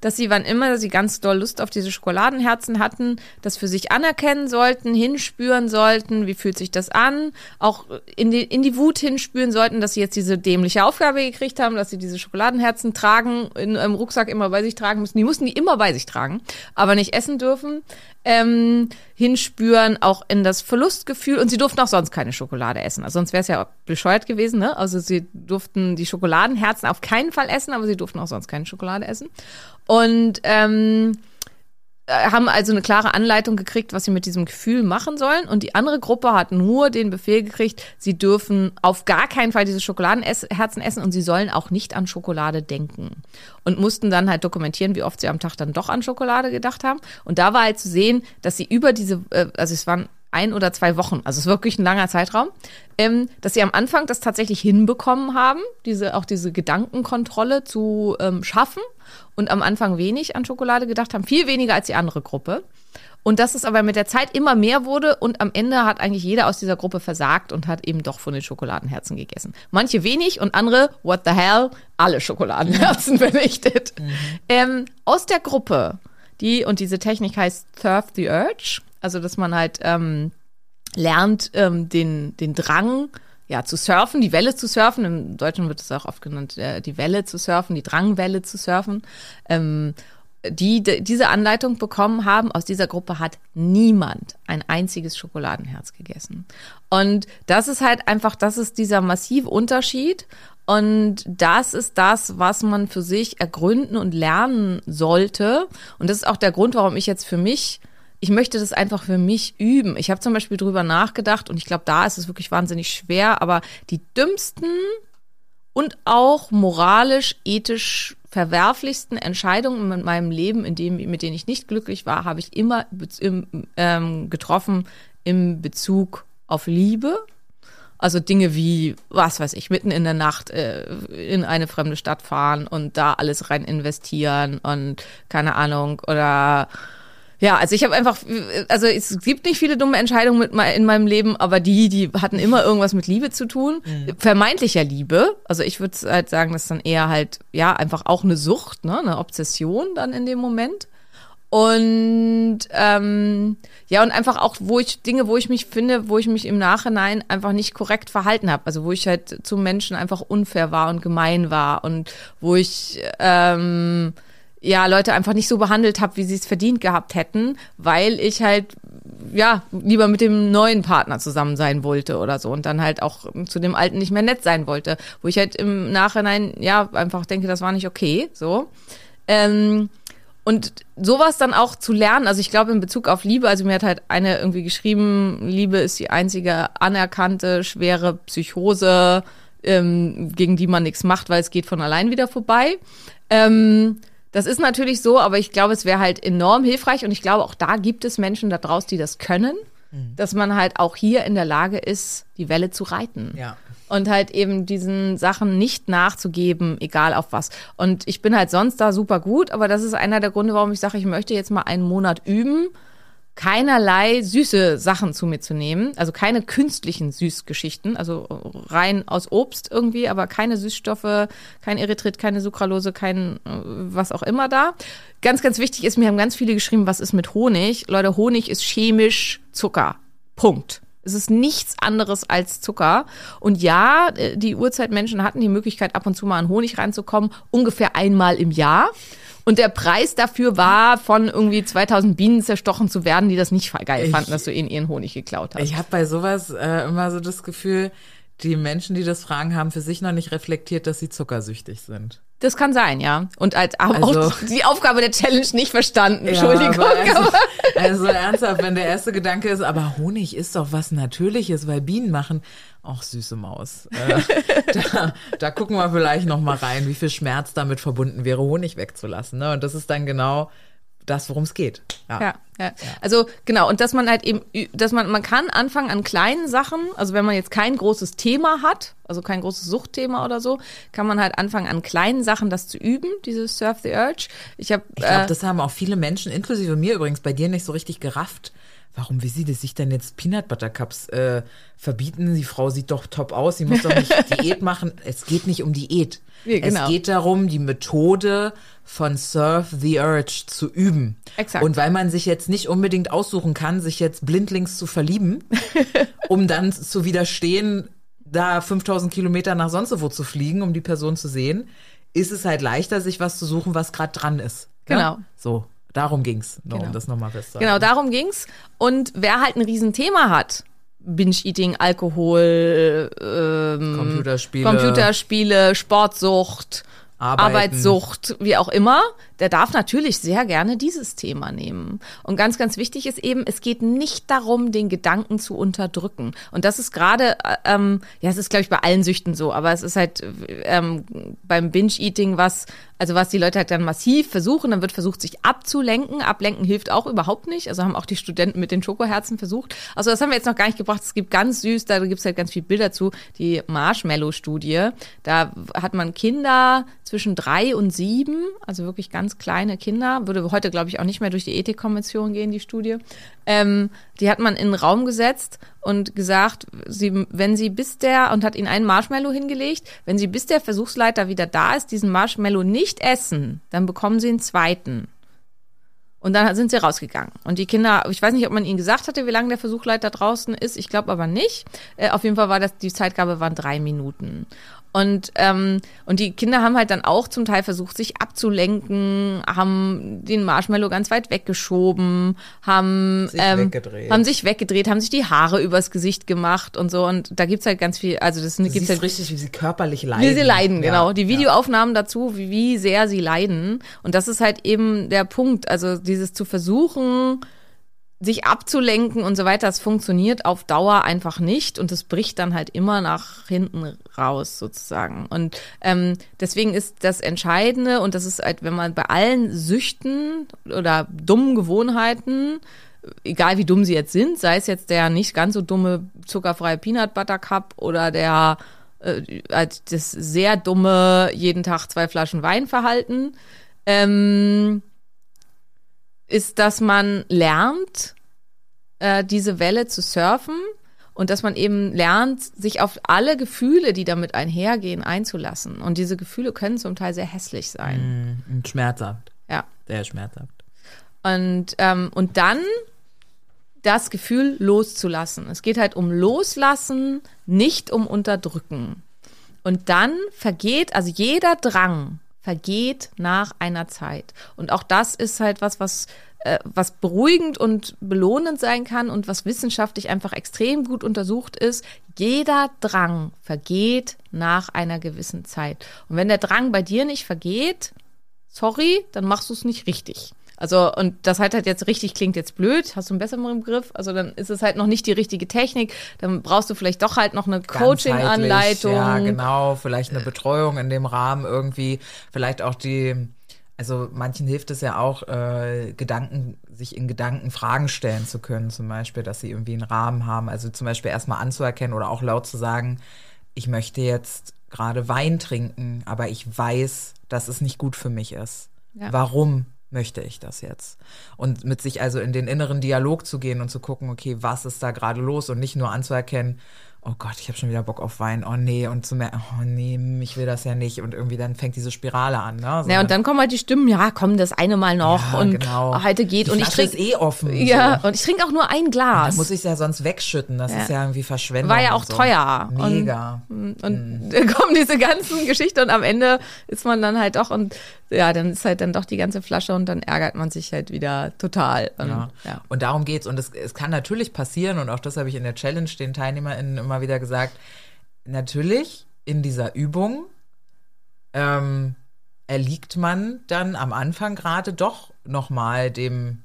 dass sie, wann immer sie ganz doll Lust auf diese Schokoladenherzen hatten, das für sich anerkennen sollten, hinspüren sollten, wie fühlt sich das an, auch in die, in die Wut hinspüren sollten, dass sie jetzt diese dämliche Aufgabe gekriegt haben, dass sie diese Schokoladenherzen tragen, in einem Rucksack immer bei sich tragen müssen. Die mussten die immer bei sich tragen, aber nicht essen dürfen. Ähm, hinspüren, auch in das Verlustgefühl und sie durften auch sonst keine Schokolade essen. Also sonst wäre es ja bescheuert gewesen, ne? Also sie durften die Schokoladenherzen auf keinen Fall essen, aber sie durften auch sonst keine Schokolade essen. Und ähm, äh, haben also eine klare Anleitung gekriegt, was sie mit diesem Gefühl machen sollen. Und die andere Gruppe hat nur den Befehl gekriegt, sie dürfen auf gar keinen Fall diese Schokoladenherzen essen und sie sollen auch nicht an Schokolade denken. Und mussten dann halt dokumentieren, wie oft sie am Tag dann doch an Schokolade gedacht haben. Und da war halt zu sehen, dass sie über diese, äh, also es waren ein oder zwei Wochen, also es ist wirklich ein langer Zeitraum, ähm, dass sie am Anfang das tatsächlich hinbekommen haben, diese auch diese Gedankenkontrolle zu ähm, schaffen und am Anfang wenig an Schokolade gedacht haben, viel weniger als die andere Gruppe. Und dass es aber mit der Zeit immer mehr wurde und am Ende hat eigentlich jeder aus dieser Gruppe versagt und hat eben doch von den Schokoladenherzen gegessen. Manche wenig und andere, what the hell, alle Schokoladenherzen <laughs> vernichtet. Mhm. Ähm, aus der Gruppe, die, und diese Technik heißt Surf the Urge, also, dass man halt ähm, lernt, ähm, den, den Drang ja, zu surfen, die Welle zu surfen. Im Deutschen wird es auch oft genannt, äh, die Welle zu surfen, die Drangwelle zu surfen. Ähm, die, die diese Anleitung bekommen haben, aus dieser Gruppe hat niemand ein einziges Schokoladenherz gegessen. Und das ist halt einfach, das ist dieser massive Unterschied. Und das ist das, was man für sich ergründen und lernen sollte. Und das ist auch der Grund, warum ich jetzt für mich ich möchte das einfach für mich üben. Ich habe zum Beispiel drüber nachgedacht und ich glaube, da ist es wirklich wahnsinnig schwer, aber die dümmsten und auch moralisch, ethisch verwerflichsten Entscheidungen in meinem Leben, in dem, mit denen ich nicht glücklich war, habe ich immer im, ähm, getroffen im Bezug auf Liebe. Also Dinge wie, was weiß ich, mitten in der Nacht äh, in eine fremde Stadt fahren und da alles rein investieren und keine Ahnung oder ja, also ich habe einfach, also es gibt nicht viele dumme Entscheidungen mit, in meinem Leben, aber die, die hatten immer irgendwas mit Liebe zu tun, mhm. vermeintlicher Liebe. Also ich würde halt sagen, das ist dann eher halt, ja, einfach auch eine Sucht, ne, eine Obsession dann in dem Moment. Und ähm, ja, und einfach auch, wo ich Dinge, wo ich mich finde, wo ich mich im Nachhinein einfach nicht korrekt verhalten habe. Also wo ich halt zum Menschen einfach unfair war und gemein war und wo ich ähm, ja Leute einfach nicht so behandelt habe, wie sie es verdient gehabt hätten, weil ich halt ja lieber mit dem neuen Partner zusammen sein wollte oder so und dann halt auch zu dem alten nicht mehr nett sein wollte, wo ich halt im Nachhinein ja einfach denke, das war nicht okay, so. Ähm, und sowas dann auch zu lernen, also ich glaube in Bezug auf Liebe, also mir hat halt eine irgendwie geschrieben, Liebe ist die einzige anerkannte schwere Psychose, ähm, gegen die man nichts macht, weil es geht von allein wieder vorbei. Ähm, das ist natürlich so, aber ich glaube, es wäre halt enorm hilfreich und ich glaube, auch da gibt es Menschen da draußen, die das können, dass man halt auch hier in der Lage ist, die Welle zu reiten. Ja. Und halt eben diesen Sachen nicht nachzugeben, egal auf was. Und ich bin halt sonst da super gut, aber das ist einer der Gründe, warum ich sage, ich möchte jetzt mal einen Monat üben, keinerlei süße Sachen zu mir zu nehmen, also keine künstlichen Süßgeschichten, also rein aus Obst irgendwie, aber keine Süßstoffe, kein Erythrit, keine Sucralose, kein äh, was auch immer da. Ganz, ganz wichtig ist, mir haben ganz viele geschrieben, was ist mit Honig? Leute, Honig ist chemisch Zucker. Punkt. Es ist nichts anderes als Zucker. Und ja, äh, die Urzeitmenschen hatten die Möglichkeit, ab und zu mal an Honig reinzukommen, ungefähr einmal im Jahr. Und der Preis dafür war, von irgendwie 2000 Bienen zerstochen zu werden, die das nicht geil Ich- fanden, dass du ihnen ihren Honig geklaut hast. Ich habe bei sowas äh, immer so das Gefühl, die Menschen, die das fragen, haben für sich noch nicht reflektiert, dass sie zuckersüchtig sind. das kann sein, ja. Und als, Also- auch die Aufgabe der Challenge nicht verstanden. Entschuldigung. Ja, aber- also, also ernsthaft, wenn der erste Gedanke ist, aber Honig ist doch was Natürliches, weil Bienen machen, ach süße Maus. Äh, da, da gucken wir vielleicht noch mal rein, wie viel Schmerz damit verbunden wäre, Honig wegzulassen. Ne? Und das ist dann genau das, worum es geht. Ja, ja. Also genau, und dass man halt eben, dass man, man kann anfangen an kleinen Sachen, also wenn man jetzt kein großes Thema hat, also kein großes Suchtthema oder so, kann man halt anfangen an kleinen Sachen das zu üben, dieses Surf the Urge. Ich habe Ich glaube, äh, das haben auch viele Menschen, inklusive mir übrigens, bei dir nicht so richtig gerafft. Warum will sie das sich denn jetzt Peanut Butter Cups äh, verbieten? Die Frau sieht doch top aus, sie muss doch nicht <laughs> Diät machen. Es geht nicht um Diät. Ja, genau. Es geht darum, die Methode von Surf the Urge zu üben. Exakt. Und weil man sich jetzt nicht unbedingt aussuchen kann, sich jetzt blindlings zu verlieben, <laughs> um dann zu widerstehen, da 5000 Kilometer nach sonst wo zu fliegen, um die Person zu sehen, ist es halt leichter, sich was zu suchen, was gerade dran ist. Ne? Genau. So, darum ging's, nur Genau. um das nochmal festzuhalten. Genau, darum ging's. Und wer halt ein Riesenthema hat, Binge-Eating, Alkohol, ähm, Computerspiele. Computerspiele, Sportsucht, Arbeiten. Arbeitssucht, wie auch immer, der darf natürlich sehr gerne dieses Thema nehmen. Und ganz, ganz wichtig ist eben, es geht nicht darum, den Gedanken zu unterdrücken. Und das ist gerade, äh, ähm, ja, es ist, glaube ich, bei allen Süchten so, aber es ist halt ähm, beim Binge-Eating was, also was die Leute halt dann massiv versuchen, dann wird versucht, sich abzulenken. Ablenken hilft auch überhaupt nicht. Also haben auch die Studenten mit den Schokoherzen versucht. Also das haben wir jetzt noch gar nicht gebracht. Es gibt ganz süß, da gibt's halt ganz viele Bilder zu, die Marshmallow-Studie. Da hat man Kinder zwischen drei und sieben, also wirklich ganz kleine Kinder, würde heute, glaube ich, auch nicht mehr durch die Ethikkommission gehen, die Studie. Ähm, die hat man in den Raum gesetzt und gesagt, sie, wenn sie bis der, und hat ihnen einen Marshmallow hingelegt, wenn sie bis der Versuchsleiter wieder da ist, diesen Marshmallow nicht essen, dann bekommen sie einen zweiten. Und dann sind sie rausgegangen. Und die Kinder, ich weiß nicht, ob man ihnen gesagt hatte, wie lange der Versuchleiter draußen ist. Ich glaube aber nicht. Äh, auf jeden Fall war das, die Zeitgabe waren drei Minuten. Und, ähm, und die Kinder haben halt dann auch zum Teil versucht, sich abzulenken, haben den Marshmallow ganz weit weggeschoben, haben Sich ähm, weggedreht. haben sich weggedreht, haben sich die Haare übers Gesicht gemacht und so. Und da gibt's halt ganz viel, also das Du gibt's halt richtig, wie sie körperlich leiden. wie sie leiden, Ja, genau. Die ja. Videoaufnahmen dazu, wie, wie sehr sie leiden. Und das ist halt eben der Punkt. Also dieses zu versuchen, sich abzulenken und so weiter, das funktioniert auf Dauer einfach nicht und es bricht dann halt immer nach hinten raus sozusagen. Und ähm, deswegen ist das Entscheidende und das ist halt, wenn man bei allen Süchten oder dummen Gewohnheiten egal wie dumm sie jetzt sind, sei es jetzt der nicht ganz so dumme zuckerfreie Peanut Butter Cup oder der äh, halt das sehr dumme jeden Tag zwei Flaschen Wein verhalten, ähm, ist, dass man lernt, äh, diese Welle zu surfen und dass man eben lernt, sich auf alle Gefühle, die damit einhergehen, einzulassen. Und diese Gefühle können zum Teil sehr hässlich sein. Und schmerzhaft. Ja. Sehr schmerzhaft. Und, ähm, und dann das Gefühl loszulassen. Es geht halt um Loslassen, nicht um Unterdrücken. Und dann vergeht, also jeder Drang vergeht nach einer Zeit. Und auch das ist halt was, was, äh, was beruhigend und belohnend sein kann und was wissenschaftlich einfach extrem gut untersucht ist. Jeder Drang vergeht nach einer gewissen Zeit. Und wenn der Drang bei dir nicht vergeht, sorry, dann machst du es nicht richtig. Also, und das halt halt jetzt richtig klingt jetzt blöd, hast du einen besseren Begriff? Also, dann ist es halt noch nicht die richtige Technik. Dann brauchst du vielleicht doch halt noch eine Coaching-Anleitung. Ja, genau. Vielleicht eine Betreuung in dem Rahmen irgendwie. Vielleicht auch die, also manchen hilft es ja auch, äh, Gedanken, sich in Gedanken Fragen stellen zu können, zum Beispiel, dass sie irgendwie einen Rahmen haben. Also zum Beispiel erstmal anzuerkennen oder auch laut zu sagen, ich möchte jetzt gerade Wein trinken, aber ich weiß, dass es nicht gut für mich ist. Ja. Warum möchte ich das jetzt? Und mit sich also in den inneren Dialog zu gehen und zu gucken, okay, was ist da gerade los und nicht nur anzuerkennen, oh Gott, ich habe schon wieder Bock auf Wein, oh nee, und zu merken, oh nee, ich will das ja nicht und irgendwie dann fängt diese Spirale an. Ne? So Ja, und dann kommen halt die Stimmen, ja, komm, das eine Mal noch Ja, und genau. heute geht Die und ich trinke eh offen. ja, so. und ich trinke auch nur ein Glas. muss ich ja sonst wegschütten, das Ja. ist ja irgendwie Verschwendung. War ja und auch so. teuer. Und- Mega. Und dann kommen diese ganzen Geschichten und am Ende ist man dann halt doch und ja, dann ist halt dann doch die ganze Flasche und dann ärgert man sich halt wieder total. Und, Ja. ja. Und darum geht's. Und es, es kann natürlich passieren, und auch das habe ich in der Challenge den TeilnehmerInnen immer wieder gesagt, natürlich in dieser Übung ähm, erliegt man dann am Anfang gerade doch nochmal dem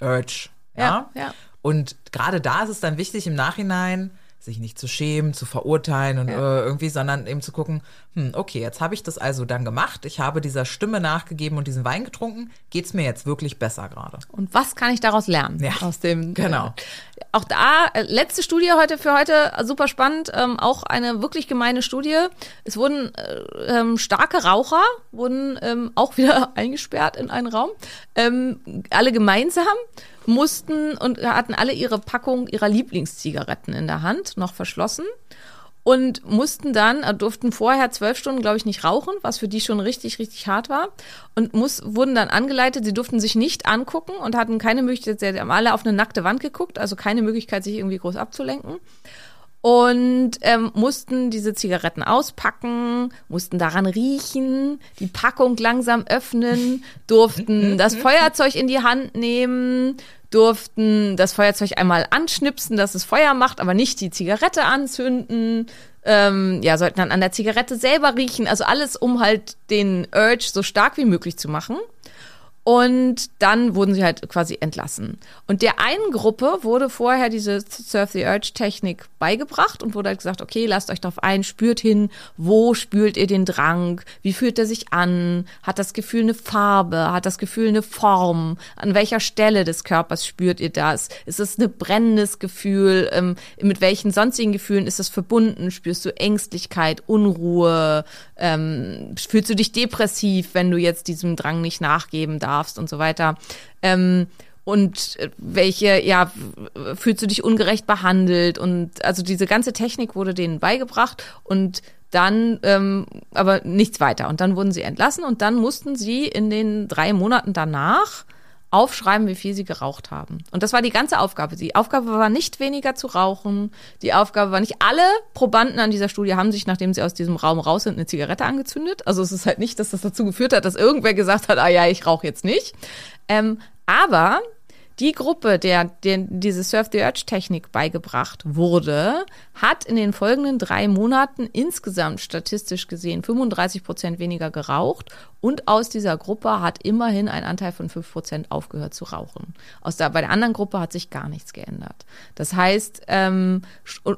Urge. Ja? Ja, ja. Und gerade da ist es dann wichtig im Nachhinein, sich nicht zu schämen, zu verurteilen und Ja. äh, irgendwie, sondern eben zu gucken, hm, okay, jetzt habe ich das also dann gemacht, ich habe dieser Stimme nachgegeben und diesen Wein getrunken, geht's mir jetzt wirklich besser gerade? Und was kann ich daraus lernen? Ja, Aus dem, genau. Äh, auch da, äh, letzte Studie heute für heute, äh, super spannend, ähm, auch eine wirklich gemeine Studie. Es wurden äh, ähm, starke Raucher, wurden ähm, auch <laughs> wieder eingesperrt in einen Raum, ähm, alle gemeinsam mussten und hatten alle ihre Packung ihrer Lieblingszigaretten in der Hand, noch verschlossen. Und mussten dann, äh, durften vorher zwölf Stunden, glaube ich, nicht rauchen, was für die schon richtig, richtig hart war. Und muss, wurden dann angeleitet, sie durften sich nicht angucken und hatten keine Möglichkeit, sie haben alle auf eine nackte Wand geguckt, also keine Möglichkeit, sich irgendwie groß abzulenken. Und ähm, mussten diese Zigaretten auspacken, mussten daran riechen, die Packung langsam öffnen, durften <laughs> das Feuerzeug in die Hand nehmen, durften das Feuerzeug einmal anschnipsen, dass es Feuer macht, aber nicht die Zigarette anzünden. Ähm, ja, sollten dann an der Zigarette selber riechen. Also alles, um halt den Urge so stark wie möglich zu machen. Und dann wurden sie halt quasi entlassen. Und der einen Gruppe wurde vorher diese Surf the Urge Technik beigebracht und wurde halt gesagt, okay, lasst euch darauf ein, spürt hin, wo spürt ihr den Drang, wie fühlt er sich an, hat das Gefühl eine Farbe, hat das Gefühl eine Form, an welcher Stelle des Körpers spürt ihr das, ist es ein brennendes Gefühl, ähm, mit welchen sonstigen Gefühlen ist das verbunden, spürst du Ängstlichkeit, Unruhe, ähm, fühlst du dich depressiv, wenn du jetzt diesem Drang nicht nachgeben darfst und so weiter. Ähm, und äh, welche, ja, fühlst du dich ungerecht behandelt? Und also diese ganze Technik wurde denen beigebracht und dann ähm, aber nichts weiter. Und dann wurden sie entlassen und dann mussten sie in den drei Monaten danach aufschreiben, wie viel sie geraucht haben. Und das war die ganze Aufgabe. Die Aufgabe war nicht weniger zu rauchen. Die Aufgabe war nicht, alle Probanden an dieser Studie haben sich, nachdem sie aus diesem Raum raus sind, eine Zigarette angezündet. Also es ist halt nicht, dass das dazu geführt hat, dass irgendwer gesagt hat, ah ja, ich rauche jetzt nicht. Ähm, aber die Gruppe, der, der diese Surf the Urge Technik beigebracht wurde, hat in den folgenden drei Monaten insgesamt statistisch gesehen 35 Prozent weniger geraucht und aus dieser Gruppe hat immerhin ein Anteil von 5 Prozent aufgehört zu rauchen. Aus der, bei der anderen Gruppe hat sich gar nichts geändert. Das heißt, ähm,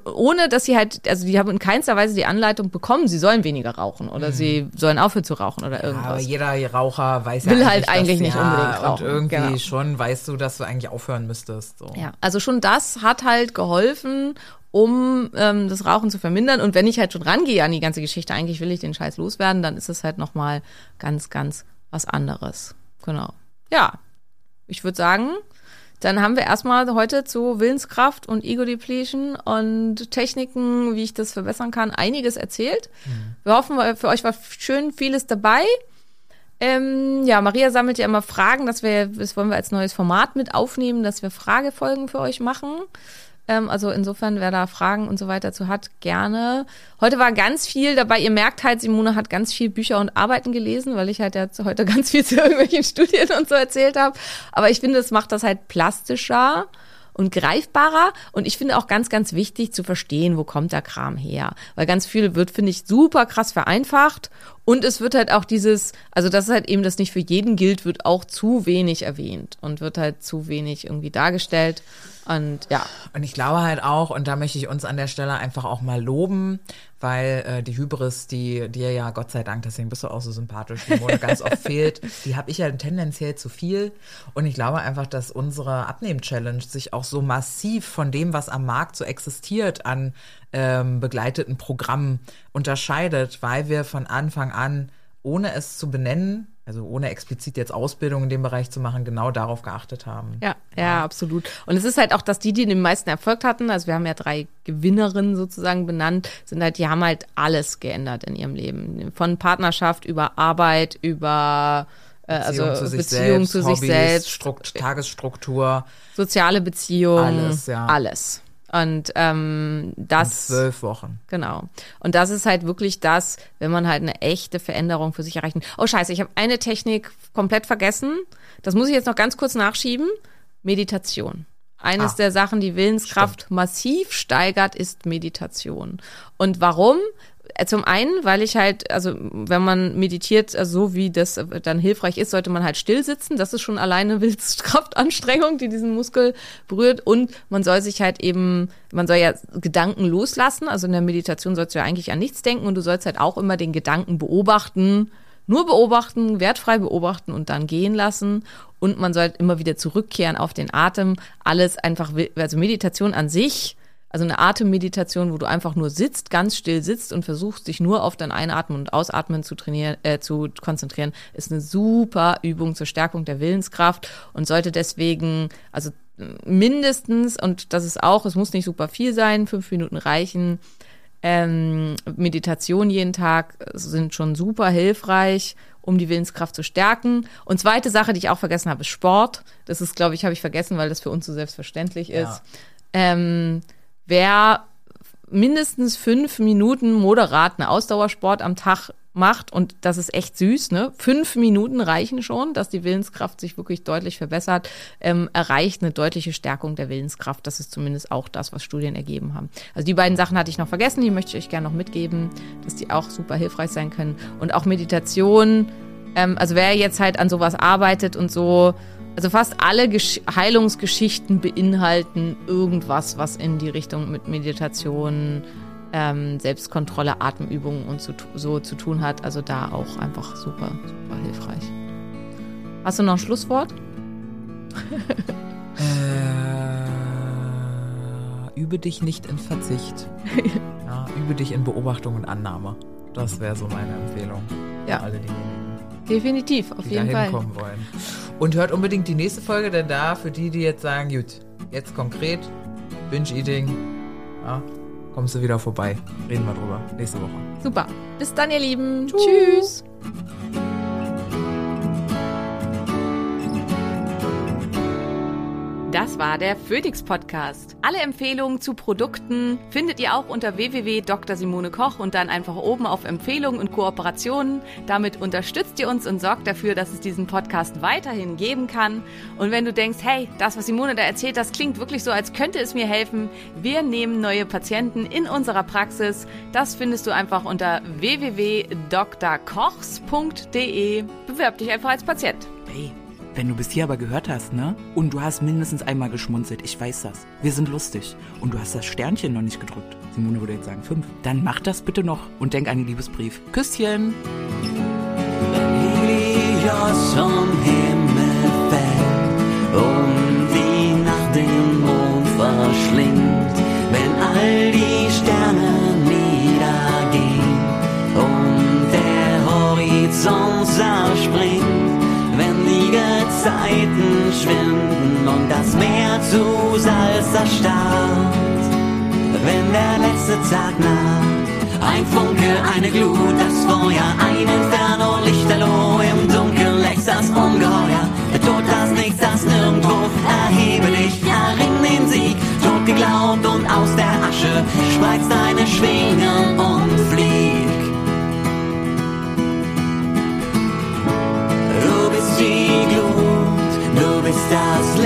ohne dass sie halt, also die haben in keinster Weise die Anleitung bekommen, sie sollen weniger rauchen oder sie sollen aufhören zu rauchen oder Ja, aber irgendwas. jeder Raucher weiß Will ja halt eigentlich dass, nicht ja, unbedingt rauchen, Und irgendwie genau. schon weißt du, dass du eigentlich aufhören müsstest. So. Ja, also schon das hat halt geholfen, um ähm, das Rauchen zu vermindern. Und wenn ich halt schon rangehe an die ganze Geschichte, eigentlich will ich den Scheiß loswerden, dann ist es halt nochmal ganz, ganz was anderes. Genau. Ja, ich würde sagen, dann haben wir erstmal heute zu Willenskraft und Ego-Depletion und Techniken, wie ich das verbessern kann, einiges erzählt. Wir hoffen, für euch war schön vieles dabei. Ähm, ja, Maria sammelt ja immer Fragen, dass wir, das wollen wir als neues Format mit aufnehmen, dass wir Fragefolgen für euch machen. Ähm, also insofern, wer da Fragen und so weiter zu hat, gerne. Heute war ganz viel dabei. Ihr merkt halt, Simone hat ganz viel Bücher und Arbeiten gelesen, weil ich halt jetzt heute <laughs> ganz viel zu irgendwelchen Studien und so erzählt habe. Aber ich finde, es macht das halt plastischer und greifbarer. Und ich finde auch ganz, ganz wichtig zu verstehen, wo kommt der Kram her. Weil ganz viel wird, finde ich, super krass vereinfacht. Und es wird halt auch dieses, also das ist halt eben, das nicht für jeden gilt, wird auch zu wenig erwähnt und wird halt zu wenig irgendwie dargestellt. Und ja. Und ich glaube halt auch, und da möchte ich uns an der Stelle einfach auch mal loben, weil äh, die Hybris, die dir ja Gott sei Dank, deswegen bist du auch so sympathisch, die Mode ganz oft <laughs> fehlt, die habe ich ja tendenziell zu viel. Und ich glaube einfach, dass unsere Abnehm-Challenge sich auch so massiv von dem, was am Markt so existiert, an ähm, begleiteten Programmen unterscheidet, weil wir von Anfang an, ohne es zu benennen, also ohne explizit jetzt Ausbildung in dem Bereich zu machen, genau darauf geachtet haben. Ja, ja, absolut. Und es ist halt auch, dass die, die den meisten Erfolg hatten, also wir haben ja drei Gewinnerinnen sozusagen benannt, sind halt, die haben halt alles geändert in ihrem Leben. Von Partnerschaft über Arbeit, über äh, also Beziehung zu sich Beziehung selbst, zu Hobbys, sich selbst, Strukt Tagesstruktur, soziale Beziehung, Alles, ja. alles. Und ähm, in das zwölf Wochen. Genau. Und das ist halt wirklich das, wenn man halt eine echte Veränderung für sich erreichen. Oh scheiße, ich habe eine Technik komplett vergessen. Das muss ich jetzt noch ganz kurz nachschieben. Meditation. Eines Ah. der Sachen, die Willenskraft massiv steigert, ist Meditation. Und warum? Äh, Zum einen, weil ich halt, also wenn man meditiert, also so wie das äh, dann hilfreich ist, sollte man halt still sitzen. Das ist schon alleine <laughs> Willenskraftanstrengung, die diesen Muskel berührt. Und man soll sich halt eben, man soll ja Gedanken loslassen. Also in der Meditation sollst du ja eigentlich an nichts denken und du sollst halt auch immer den Gedanken beobachten. Nur beobachten, wertfrei beobachten und dann gehen lassen. Und man sollte immer wieder zurückkehren auf den Atem. Alles einfach, also Meditation an sich also eine Atemmeditation, wo du einfach nur sitzt, ganz still sitzt und versuchst, dich nur auf dein Einatmen und Ausatmen zu trainieren, äh, zu konzentrieren, ist eine super Übung zur Stärkung der Willenskraft und sollte deswegen, also mindestens, und das ist auch, es muss nicht super viel sein, fünf Minuten reichen, ähm, Meditation jeden Tag sind schon super hilfreich, um die Willenskraft zu stärken. Und zweite Sache, die ich auch vergessen habe, ist Sport. Das ist, glaube ich, habe ich vergessen, weil das für uns so selbstverständlich ist. Ja. Ähm, wer mindestens fünf Minuten moderaten Ausdauersport am Tag macht, und das ist echt süß, ne? Fünf Minuten reichen schon, dass die Willenskraft sich wirklich deutlich verbessert, ähm, erreicht eine deutliche Stärkung der Willenskraft. Das ist zumindest auch das, was Studien ergeben haben. Also die beiden Sachen hatte ich noch vergessen, die möchte ich euch gerne noch mitgeben, dass die auch super hilfreich sein können. Und auch Meditation, ähm, also wer jetzt halt an sowas arbeitet und so, also fast alle Gesch Heilungsgeschichten beinhalten irgendwas, was in die Richtung mit Meditation, ähm, Selbstkontrolle, Atemübungen und so, so zu tun hat. Also da auch einfach super, super hilfreich. Hast du noch ein Schlusswort? <laughs> Äh, übe dich nicht in Verzicht. <laughs> ja, übe dich in Beobachtung und Annahme. Das wäre so meine Empfehlung. Ja. Für alle diejenigen, Definitiv, auf die jeden da Fall. hinkommen wollen. Und hört unbedingt die nächste Folge, denn da für die, die jetzt sagen, gut, jetzt konkret, Binge-Eating, ja, kommst du wieder vorbei. Reden wir drüber. Nächste Woche. Super. Bis dann, ihr Lieben. Tschüss. Das war der Phoenix Podcast. Alle Empfehlungen zu Produkten findet ihr auch unter www.drsimone.koch und dann einfach oben auf Empfehlungen und Kooperationen. Damit unterstützt ihr uns und sorgt dafür, dass es diesen Podcast weiterhin geben kann. Und wenn du denkst, hey, das, was Simone da erzählt, das klingt wirklich so, als könnte es mir helfen. Wir nehmen neue Patienten in unserer Praxis. Das findest du einfach unter www.drkochs.de. Bewerb dich einfach als Patient. Hey, wenn du bis hier aber gehört hast, ne? Und du hast mindestens einmal geschmunzelt, ich weiß das. Wir sind lustig. Und du hast das Sternchen noch nicht gedrückt. Simone würde jetzt sagen fünf. Dann mach das bitte noch und denk an den Liebesbrief. Küsschen! Helios erstarrt. Wenn der letzte Tag naht, ein Funke, eine Glut, das Feuer, ein Inferno, Lichterloh im Dunkeln lächst das Ungeheuer, der Tod das Nichts, das Nirgendwo. Erhebe dich, erring den Sieg, tot geglaubt und aus der Asche spreiz deine Schwingen und flieg. Du bist die Glut, du bist das Licht,